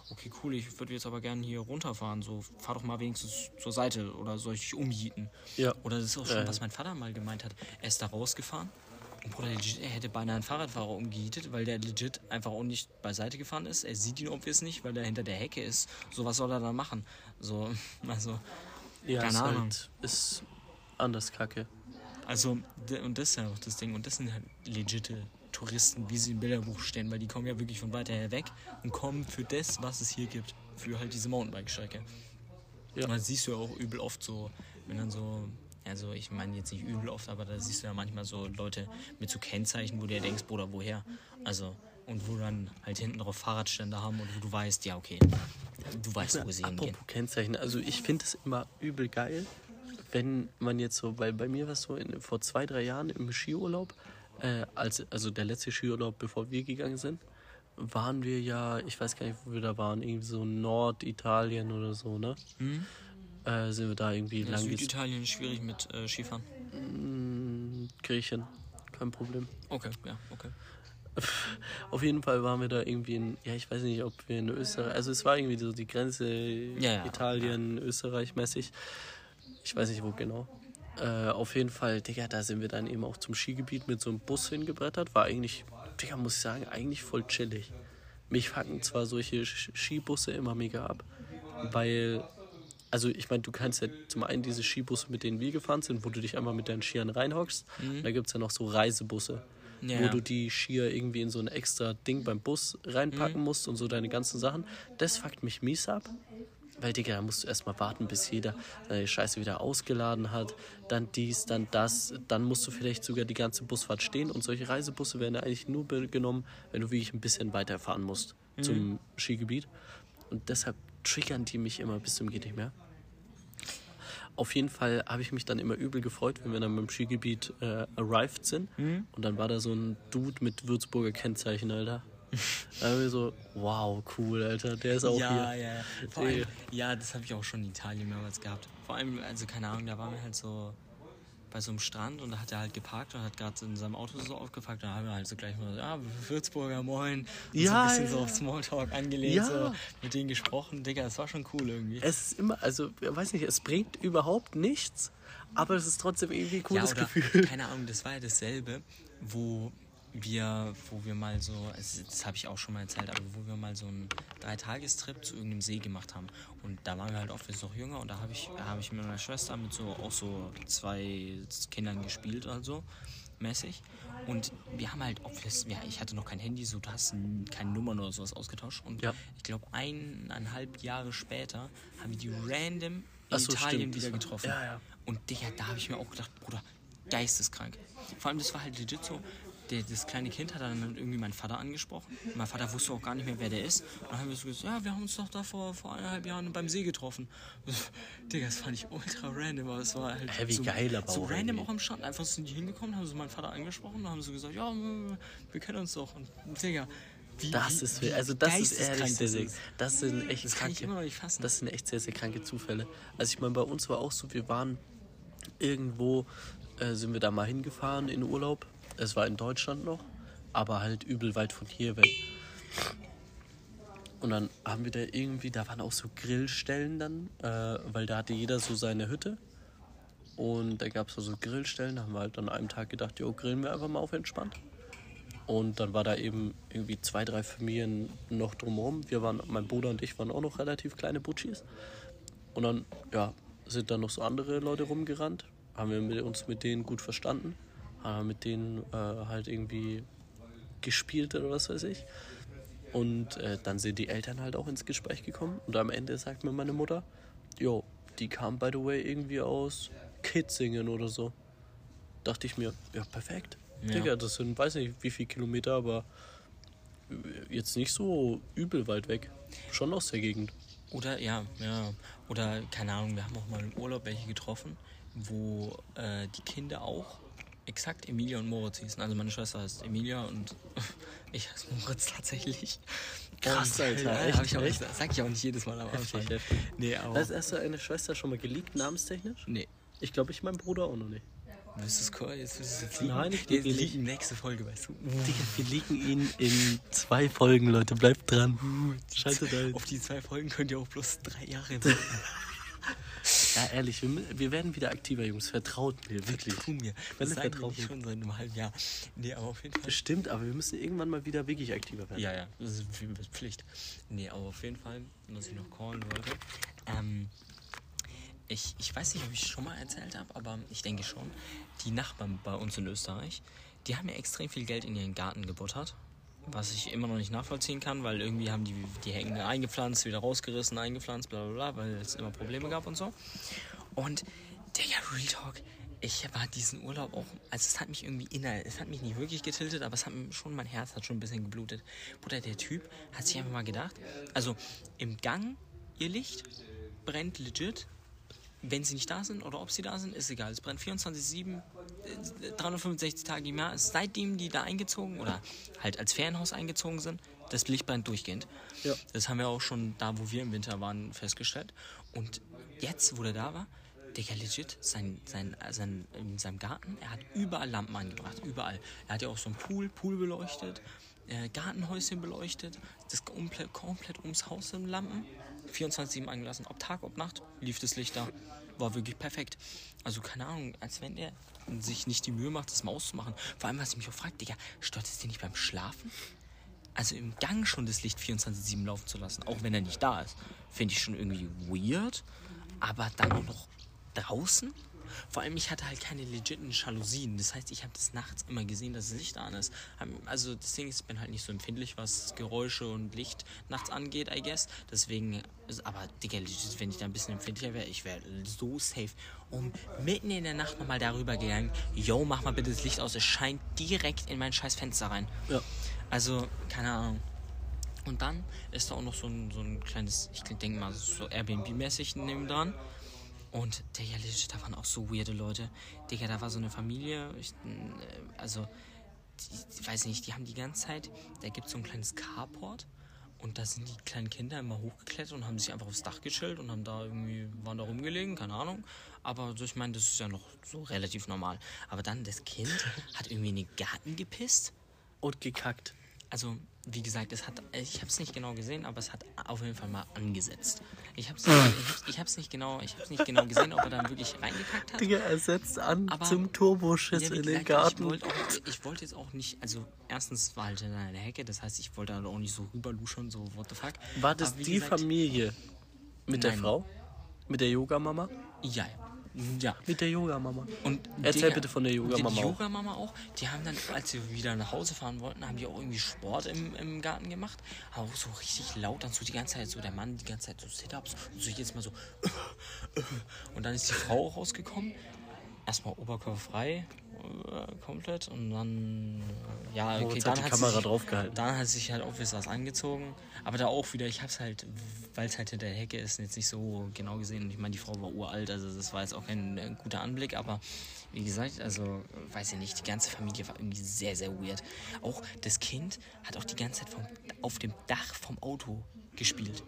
okay, cool, ich würde jetzt aber gerne hier runterfahren. So, fahr doch mal wenigstens zur Seite oder soll ich dich umjieten? Ja. Oder das ist auch schon, was mein Vater mal gemeint hat. Er ist da rausgefahren und Bruder, legit, er hätte beinahe einen Fahrradfahrer umgejietet, weil der legit einfach auch nicht beiseite gefahren ist. Er sieht ihn obvious nicht, weil er hinter der Hecke ist. So, was soll er da machen? So, also, Ja, Keine ist Ahnung. halt ist anders kacke. also, und das ist ja auch das Ding. Und das sind halt legite Touristen, wie sie im Bilderbuch stehen, weil die kommen ja wirklich von weiter her weg und kommen für das, was es hier gibt. Für halt diese Mountainbike-Strecke. Ja. Und das siehst du ja auch übel oft so, wenn dann so, also ich meine jetzt nicht übel oft, aber da siehst du ja manchmal so Leute mit so Kennzeichen, wo du ja denkst, Bruder, woher? Also, und wo dann halt hinten drauf Fahrradständer haben und wo du weißt, ja, okay, du weißt, wo sie hingehen. Kennzeichen, also ich finde es immer übel geil, wenn man jetzt so, weil bei mir war es so in, vor zwei, drei Jahren im Skiurlaub, äh, als, also der letzte Skiurlaub, bevor wir gegangen sind, waren wir ja, ich weiß gar nicht, wo wir da waren, irgendwie so Norditalien oder so, ne? Hm? Äh, sind wir da irgendwie Ja, lang Süditalien schwierig mit äh, Skifahren. Mm, Griechen, kein Problem. Okay, ja, okay. Auf jeden Fall waren wir da irgendwie in, ja, ich weiß nicht, ob wir in Österreich, also es war irgendwie so die Grenze ja, Italien, Österreich mäßig. Ich weiß nicht wo genau. Äh, auf jeden Fall, Digga, da sind wir dann eben auch zum Skigebiet mit so einem Bus hingebrettert. War eigentlich, Digga, muss ich sagen, eigentlich voll chillig. Mich fucken zwar solche Skibusse immer mega ab, weil, also ich meine, du kannst ja zum einen diese Skibusse, mit denen wir gefahren sind, wo du dich einmal mit deinen Skiern reinhockst. Da gibt es ja noch so Reisebusse Ja, wo du die Skier irgendwie in so ein extra Ding beim Bus reinpacken Mhm. musst und so deine ganzen Sachen. Das fuckt mich mies ab. Weil, Digga, da musst du erstmal warten, bis jeder seine Scheiße wieder ausgeladen hat. Dann dies, dann das. Dann musst du vielleicht sogar die ganze Busfahrt stehen. Und solche Reisebusse werden ja eigentlich nur genommen, wenn du wirklich ein bisschen weiterfahren musst Mhm. zum Skigebiet. Und deshalb triggern die mich immer bis zum geht nicht mehr. Auf jeden Fall habe ich mich dann immer übel gefreut, wenn wir dann beim Skigebiet äh, arrived sind. Mhm. Und dann war da so ein Dude mit Würzburger Kennzeichen, Alter. Da haben wir so, wow, cool, Alter, der ist auch ja, hier. ja, ja. Allem, ja, das habe ich auch schon in Italien mehrmals gehabt. Vor allem, also keine Ahnung, da waren wir halt so bei so einem Strand und da hat er halt geparkt und hat gerade in seinem Auto so aufgepackt. Da haben wir halt so gleich mal, ja, Würzburger, moin. Und so Ja, ein bisschen ja. so auf Smalltalk angelegt, Ja. so mit denen gesprochen. Digga, das war schon cool irgendwie. Es ist immer, also, ich weiß nicht, es bringt überhaupt nichts, aber es ist trotzdem irgendwie ein cooles ja, oder, Gefühl. Keine Ahnung, das war ja dasselbe, wo wir, wo wir mal so, also das habe ich auch schon mal erzählt, aber wo wir mal so einen Dreitagestrip zu irgendeinem See gemacht haben. Und da waren wir halt oft, wir sind noch jünger und da habe ich, habe ich mit meiner Schwester mit so auch so zwei Kindern gespielt, also mäßig. Und wir haben halt, obvious, ja, ich hatte noch kein Handy, so du hast keine Nummern oder sowas ausgetauscht. Und Ja. ich glaube, eineinhalb Jahre später haben wir die random in so, Italien stimmt, wieder getroffen. ja, ja. Und Digga, da habe ich mir auch gedacht, Bruder, geisteskrank. Vor allem, das war halt legit so. Der, das kleine Kind hat dann irgendwie meinen Vater angesprochen. Mein Vater wusste auch gar nicht mehr, wer der ist. Und dann haben wir so gesagt, ja, wir haben uns doch da vor, vor eineinhalb Jahren beim See getroffen. Digga, das fand ich ultra random, aber es war halt wie so, geil aber so random auch am Strand. Einfach sind die hingekommen, haben so meinen Vater angesprochen und haben so gesagt, ja, wir wir kennen uns doch. Und Digga, wie, Das ist, wie also das ist ehrlich sehr, das sehr, das sind echt Das kann ich kranke- immer noch nicht fassen. Das sind echt sehr, sehr kranke Zufälle. Also ich meine, bei uns war auch so, wir waren irgendwo, äh, sind wir da mal hingefahren in Urlaub. Es war in Deutschland noch, aber halt übel weit von hier weg. Und dann haben wir da irgendwie, da waren auch so Grillstellen dann, äh, weil da hatte jeder so seine Hütte. Und da gab es so Grillstellen, da haben wir halt an einem Tag gedacht, jo, grillen wir einfach mal auf entspannt. Und dann war da eben irgendwie zwei, drei Familien noch drumherum. Wir waren, mein Bruder und ich waren auch noch relativ kleine Butchis. Und dann, ja, sind dann noch so andere Leute rumgerannt. Haben wir mit uns mit denen gut verstanden. Haben mit denen äh, halt irgendwie gespielt oder was weiß ich. Und äh, dann sind die Eltern halt auch ins Gespräch gekommen. Und am Ende sagt mir meine Mutter, jo, die kam by the way irgendwie aus Kitzingen oder so. Dachte ich mir, ja, perfekt. Ja. Digga, das sind, weiß nicht wie viele Kilometer, aber jetzt nicht so übel weit weg. Schon aus der Gegend. Oder, ja, ja. Oder, keine Ahnung, wir haben auch mal im Urlaub welche getroffen, wo äh, die Kinder auch exakt Emilia und Moritz hießen. Also meine Schwester heißt Emilia und ich heiße Moritz tatsächlich. Krass, Und, Alter, echt, ich auch, echt? Sag ich auch nicht jedes Mal am Heftig, Anfang. heftig. Nee, aber... Hast, hast du eine Schwester schon mal geleakt, namenstechnisch? nee. Ich glaube, ich mein Bruder auch noch nicht. Willst du es cool? Jetzt willst du es jetzt liegen? Nein, ich liege liegt die nächste Folge, weißt du. Digga, wir liegen ihn in zwei Folgen, Leute. Bleibt dran. Schaltet ein. Auf die zwei Folgen könnt ihr auch bloß drei Jahre warten. Ja, ehrlich, wir, wir werden wieder aktiver, Jungs. Vertraut mir, wirklich. Tu mir. Das sagen wir vertraut nicht schon seit einem halben Jahr. Nee, aber auf jeden Fall. Stimmt, aber wir müssen irgendwann mal wieder wirklich aktiver werden. Ja, ja, das ist Pflicht. Nee, aber auf jeden Fall, was ich noch callen wollte. Ähm, ich, ich weiß nicht, ob ich es schon mal erzählt habe, aber ich denke schon. Die Nachbarn bei uns in Österreich, die haben ja extrem viel Geld in ihren Garten gebuttert. Was ich immer noch nicht nachvollziehen kann, weil irgendwie haben die die Hecken eingepflanzt, wieder rausgerissen, eingepflanzt, bla bla bla, weil es immer Probleme gab und so. Und, Digga, Real Talk, ich war diesen Urlaub auch, also es hat mich irgendwie inner, es hat mich nicht wirklich getiltet, aber es hat schon, mein Herz hat schon ein bisschen geblutet. Bruder, der Typ hat sich einfach mal gedacht, also im Gang, ihr Licht brennt legit, wenn sie nicht da sind oder ob sie da sind, ist egal. Es brennt 24-7, äh, 365 Tage im Jahr. Seitdem die da eingezogen oder halt als Ferienhaus eingezogen sind, das Licht brennt durchgehend. Ja. Das haben wir auch schon da, wo wir im Winter waren, festgestellt. Und jetzt, wo der da war, Digga, legit, sein, sein, sein, in seinem Garten, er hat überall Lampen angebracht, überall. Er hat ja auch so einen Pool, Pool beleuchtet, äh, Gartenhäuschen beleuchtet, das komplett, komplett ums Haus sind Lampen, 24-7 angelassen, ob Tag, ob Nacht, lief das Licht da, war wirklich perfekt. Also keine Ahnung, als wenn er sich nicht die Mühe macht, das mal auszumachen. Vor allem, was ich mich auch frage, Digga, stört es dir nicht beim Schlafen? also im Gang schon das Licht 24-7 laufen zu lassen, auch wenn er nicht da ist, finde ich schon irgendwie weird. Aber dann noch draußen? Vor allem, ich hatte halt keine legiten Jalousien. Das heißt, ich habe das nachts immer gesehen, dass das Licht an ist. Also das Ding ist, ich bin halt nicht so empfindlich, was Geräusche und Licht nachts angeht, I guess. Deswegen, aber Digga, wenn ich da ein bisschen empfindlicher wäre, ich wäre so safe. Und mitten in der Nacht nochmal darüber gegangen, yo, mach mal bitte das Licht aus, es scheint direkt in mein scheiß Fenster rein. Ja. Also, keine Ahnung. Und dann ist da auch noch so ein, so ein kleines, ich denke mal, so Airbnb-mäßig neben dran. Und der ja, legit, da waren auch so weirde Leute. Digga, da war so eine Familie, ich, äh, also, die, ich weiß nicht, die haben die ganze Zeit, da gibt es so ein kleines Carport. Und da sind die kleinen Kinder immer hochgeklettert und haben sich einfach aufs Dach gechillt und haben da irgendwie, waren da rumgelegen, keine Ahnung. Aber ich meine, das ist ja noch so relativ normal. Aber dann, das Kind hat irgendwie in den Garten gepisst Und gekackt. Also wie gesagt, es hat, ich habe es nicht genau gesehen, aber es hat auf jeden Fall mal angesetzt. Ich habe es ich hab's, ich hab's nicht genau, ich nicht genau gesehen, ob er dann wirklich reingekackt hat. Digga, er setzt an Aber- zum Turboschiss Ja, in den gesagt, Garten. Ich wollte wollte jetzt auch nicht, also erstens war halt in einer Hecke, das heißt, ich wollte dann auch nicht so rüberluschern, so what the fuck. War das die gesagt, Familie mit der Nein. Frau? Mit der Yogamama? Ja, ja. Mit der Yogamama. Und Erzähl Digga, bitte von der Yogamama Die. Yogamama auch. Die haben dann, als wir wieder nach Hause fahren wollten, haben die auch irgendwie Sport im, im Garten gemacht. Aber auch so richtig laut, dann so die ganze Zeit so der Mann, die ganze Zeit so Sit-Ups und so jetzt mal so. Und dann ist die Frau auch rausgekommen. Erstmal oberkörperfrei, äh, komplett. Und dann, äh, ja, okay, Moritz dann hat sich. Dann hat sich halt auch was angezogen. Aber da auch wieder, ich hab's halt, weil es halt hinter der Hecke ist, jetzt nicht so genau gesehen. Und ich meine, die Frau war uralt, also das war jetzt auch kein äh, guter Anblick. Aber wie gesagt, also, weiß ich nicht, die ganze Familie war irgendwie sehr, sehr weird. Auch das Kind hat auch die ganze Zeit vom, auf dem Dach vom Auto gespielt.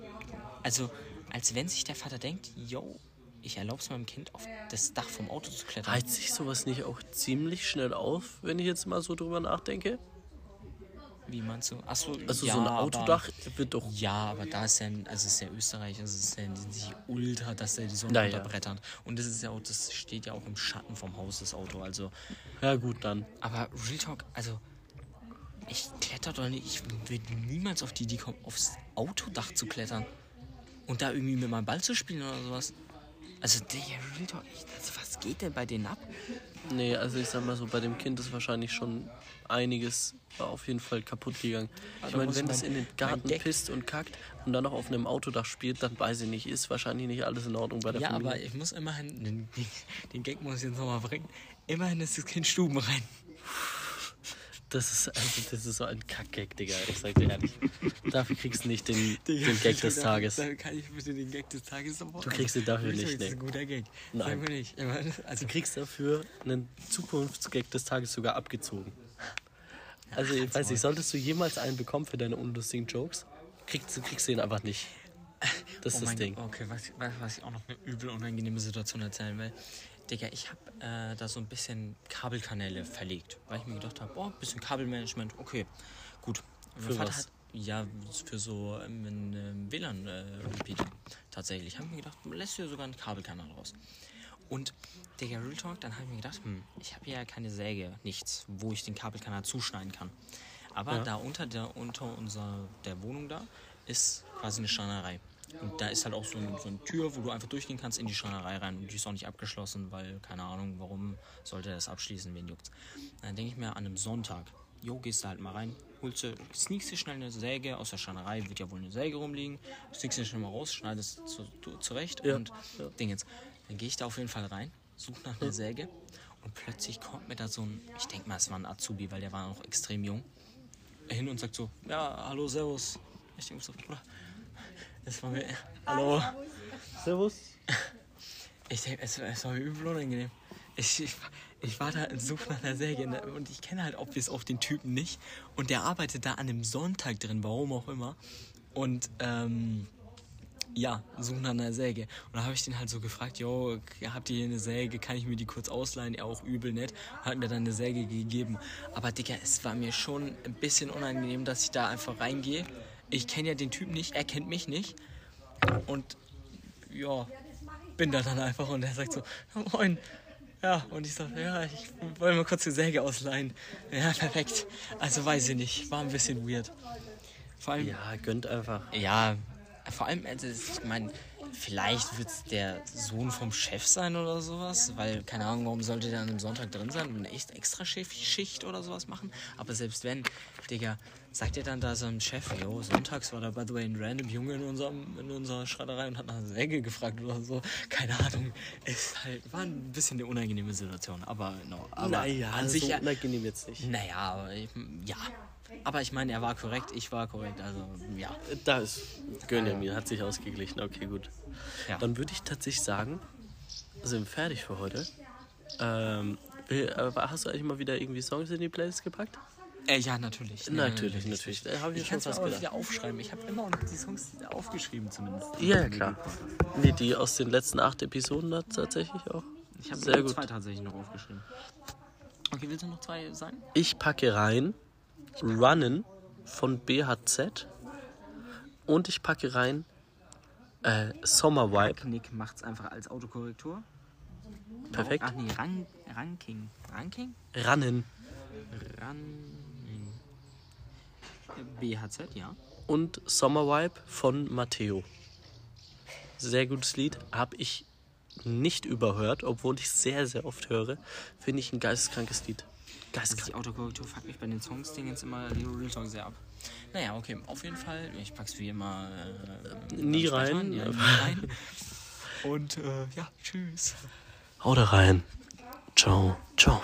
Also, als wenn sich der Vater denkt, yo, ich erlaube es meinem Kind, auf das Dach vom Auto zu klettern. Reizt sich sowas nicht auch ziemlich schnell auf, wenn ich jetzt mal so drüber nachdenke? Wie meinst du? Achso, Also ja, so ein aber- Autodach wird doch. Ja, aber da ist ja, also ist ja Österreich, also es ist ja nicht ultra, dass der die Sonne Naja. unterbrettert. Und das ist ja auch, das steht ja auch im Schatten vom Haus, das Auto. Also, Ja, gut, dann. aber Real Talk, also ich kletter doch nicht, ich würde niemals auf die Idee kommen, aufs Autodach zu klettern. Und da irgendwie mit meinem Ball zu spielen oder sowas. Also, der Real Talk, ich, also, was geht denn bei denen ab? Nee, also ich sag mal so, bei dem Kind ist wahrscheinlich schon einiges auf jeden Fall kaputt gegangen. Ich da meine, wenn das in den Garten pisst und kackt und dann noch auf einem Autodach spielt, dann weiß ich nicht, ist wahrscheinlich nicht alles in Ordnung bei der Ja, Familie. aber ich muss immerhin, den, den, den Gag muss ich jetzt nochmal bringen, immerhin ist das Kind stubenrein. Das ist, also, das ist so ein Kackgag, Digga. Ich sag dir ehrlich. Dafür kriegst du nicht den, den Gag des Tages. Dann kann ich bitte den Gag des Tages sofort. Du kriegst ihn dafür nicht, Das ist ein guter Gag. Nein. Sag nicht. Also, Du kriegst dafür einen Zukunftsgag des Tages sogar abgezogen. Also, ich weiß nicht, solltest du jemals einen bekommen für deine unlustigen Jokes, kriegst du kriegst du ihn einfach nicht. Das ist oh das Ding. Gott, okay, was, was, was ich auch noch eine übel unangenehme Situation erzählen will. Digga, ich habe äh, da so ein bisschen Kabelkanäle verlegt, weil ich mir gedacht habe, oh, ein bisschen Kabelmanagement, okay, gut. Mein Für Vater was? hat ja für so ähm, einen ähm, WLAN-Repeater tatsächlich. Haben wir gedacht, lässt du sogar einen Kabelkanal raus. Und Digga, Real Talk, dann habe ich mir gedacht, hm, ich habe ja keine Säge, nichts, wo ich den Kabelkanal zuschneiden kann. Aber Ja. da unter der unter unserer der Wohnung da ist quasi eine Schreinerei. Und da ist halt auch so, ein, so eine Tür, wo du einfach durchgehen kannst in die Schreinerei rein. Und die ist auch nicht abgeschlossen, weil, keine Ahnung, warum sollte er das abschließen, wen juckt's. Dann denke ich mir an einem Sonntag, jo, gehst da halt mal rein, holst du, sneakst dir schnell eine Säge aus der Schreinerei, wird ja wohl eine Säge rumliegen, sneakst dir schnell mal raus, schneidest zu, du, zurecht Ja, und Ding jetzt. Dann gehe ich da auf jeden Fall rein, suche nach einer Säge und plötzlich kommt mir da so ein, ich denke mal, es war ein Azubi, weil der war noch extrem jung, hin und sagt so, ja, hallo, servus. Ich denke so, Bruder, das war mir, hallo. Servus. Ich denke, es, es war mir übel unangenehm. Ich, ich, ich war da und suche nach einer Säge ne, und ich kenne halt obvious auch den Typen nicht. Und der arbeitet da an einem Sonntag drin, warum auch immer. Und ähm, ja, suche nach einer Säge. Und da habe ich den halt so gefragt, jo, habt ihr hier eine Säge, kann ich mir die kurz ausleihen? Er auch übel nett, hat mir dann eine Säge gegeben. Aber Digga, es war mir schon ein bisschen unangenehm, dass ich da einfach reingehe. Ich kenne ja den Typen nicht, er kennt mich nicht. Und ja, bin da dann einfach und er sagt so, "Ja, moin. Ja, und ich sage, ja, ich wollte mal kurz die Säge ausleihen. Ja, perfekt. Also weiß ich nicht, war ein bisschen weird. Vor allem, Ja, gönnt einfach. ja, vor allem, also, ich meine, vielleicht wird es der Sohn vom Chef sein oder sowas, weil, keine Ahnung, warum sollte der an einem Sonntag drin sein und eine echt extra Schicht oder sowas machen? Aber selbst wenn, Digga, sagt er dann da so ein Chef, jo, sonntags war da by the way ein random Junge in, unserem, in unserer Schreinerei und hat nach Säge gefragt oder so. Keine Ahnung. Ist halt, war ein bisschen eine unangenehme Situation, aber, no, aber naja, an sich so ja. unangenehm jetzt nicht. Naja, aber ich, ja. Aber ich meine, er war korrekt, ich war korrekt, also ja. Da ist gönn mir, hat sich ausgeglichen. Okay, gut. Ja. Dann würde ich tatsächlich sagen, sind wir fertig für heute. Ähm, äh, hast du eigentlich mal wieder irgendwie Songs in die Playlist gepackt? Äh, ja, natürlich. Natürlich, natürlich. Da habe ich Ich mir kann schon es fast gedacht. wieder aufschreiben. Ich habe immer noch die Songs aufgeschrieben zumindest. Ja, ja, klar. Nee, die aus den letzten acht Episoden hat tatsächlich auch. Ich habe Sehr gut. zwei tatsächlich noch aufgeschrieben. Okay, willst du noch zwei sagen? Ich packe rein Runnen von BHZ und ich packe rein äh, Summer Vibe. Nick macht's einfach als Autokorrektur. Perfekt. Ach nee, Ran Ranking. Ranking? Rannen Running. BHZ, ja. und Summer Vibe von Matteo. Sehr gutes Lied, habe ich nicht überhört, obwohl ich sehr, sehr oft höre. Finde ich ein geisteskrankes Lied. Also Geisteskrank. die Autokorrektur fuckt mich bei den Songs-Dingens immer die Real Talk sehr ab. Naja, okay, auf jeden Fall. Ich pack's wie immer äh, Nie rein. Ja, nie rein. Und äh, ja, tschüss. Hau da rein. Ciao, ciao.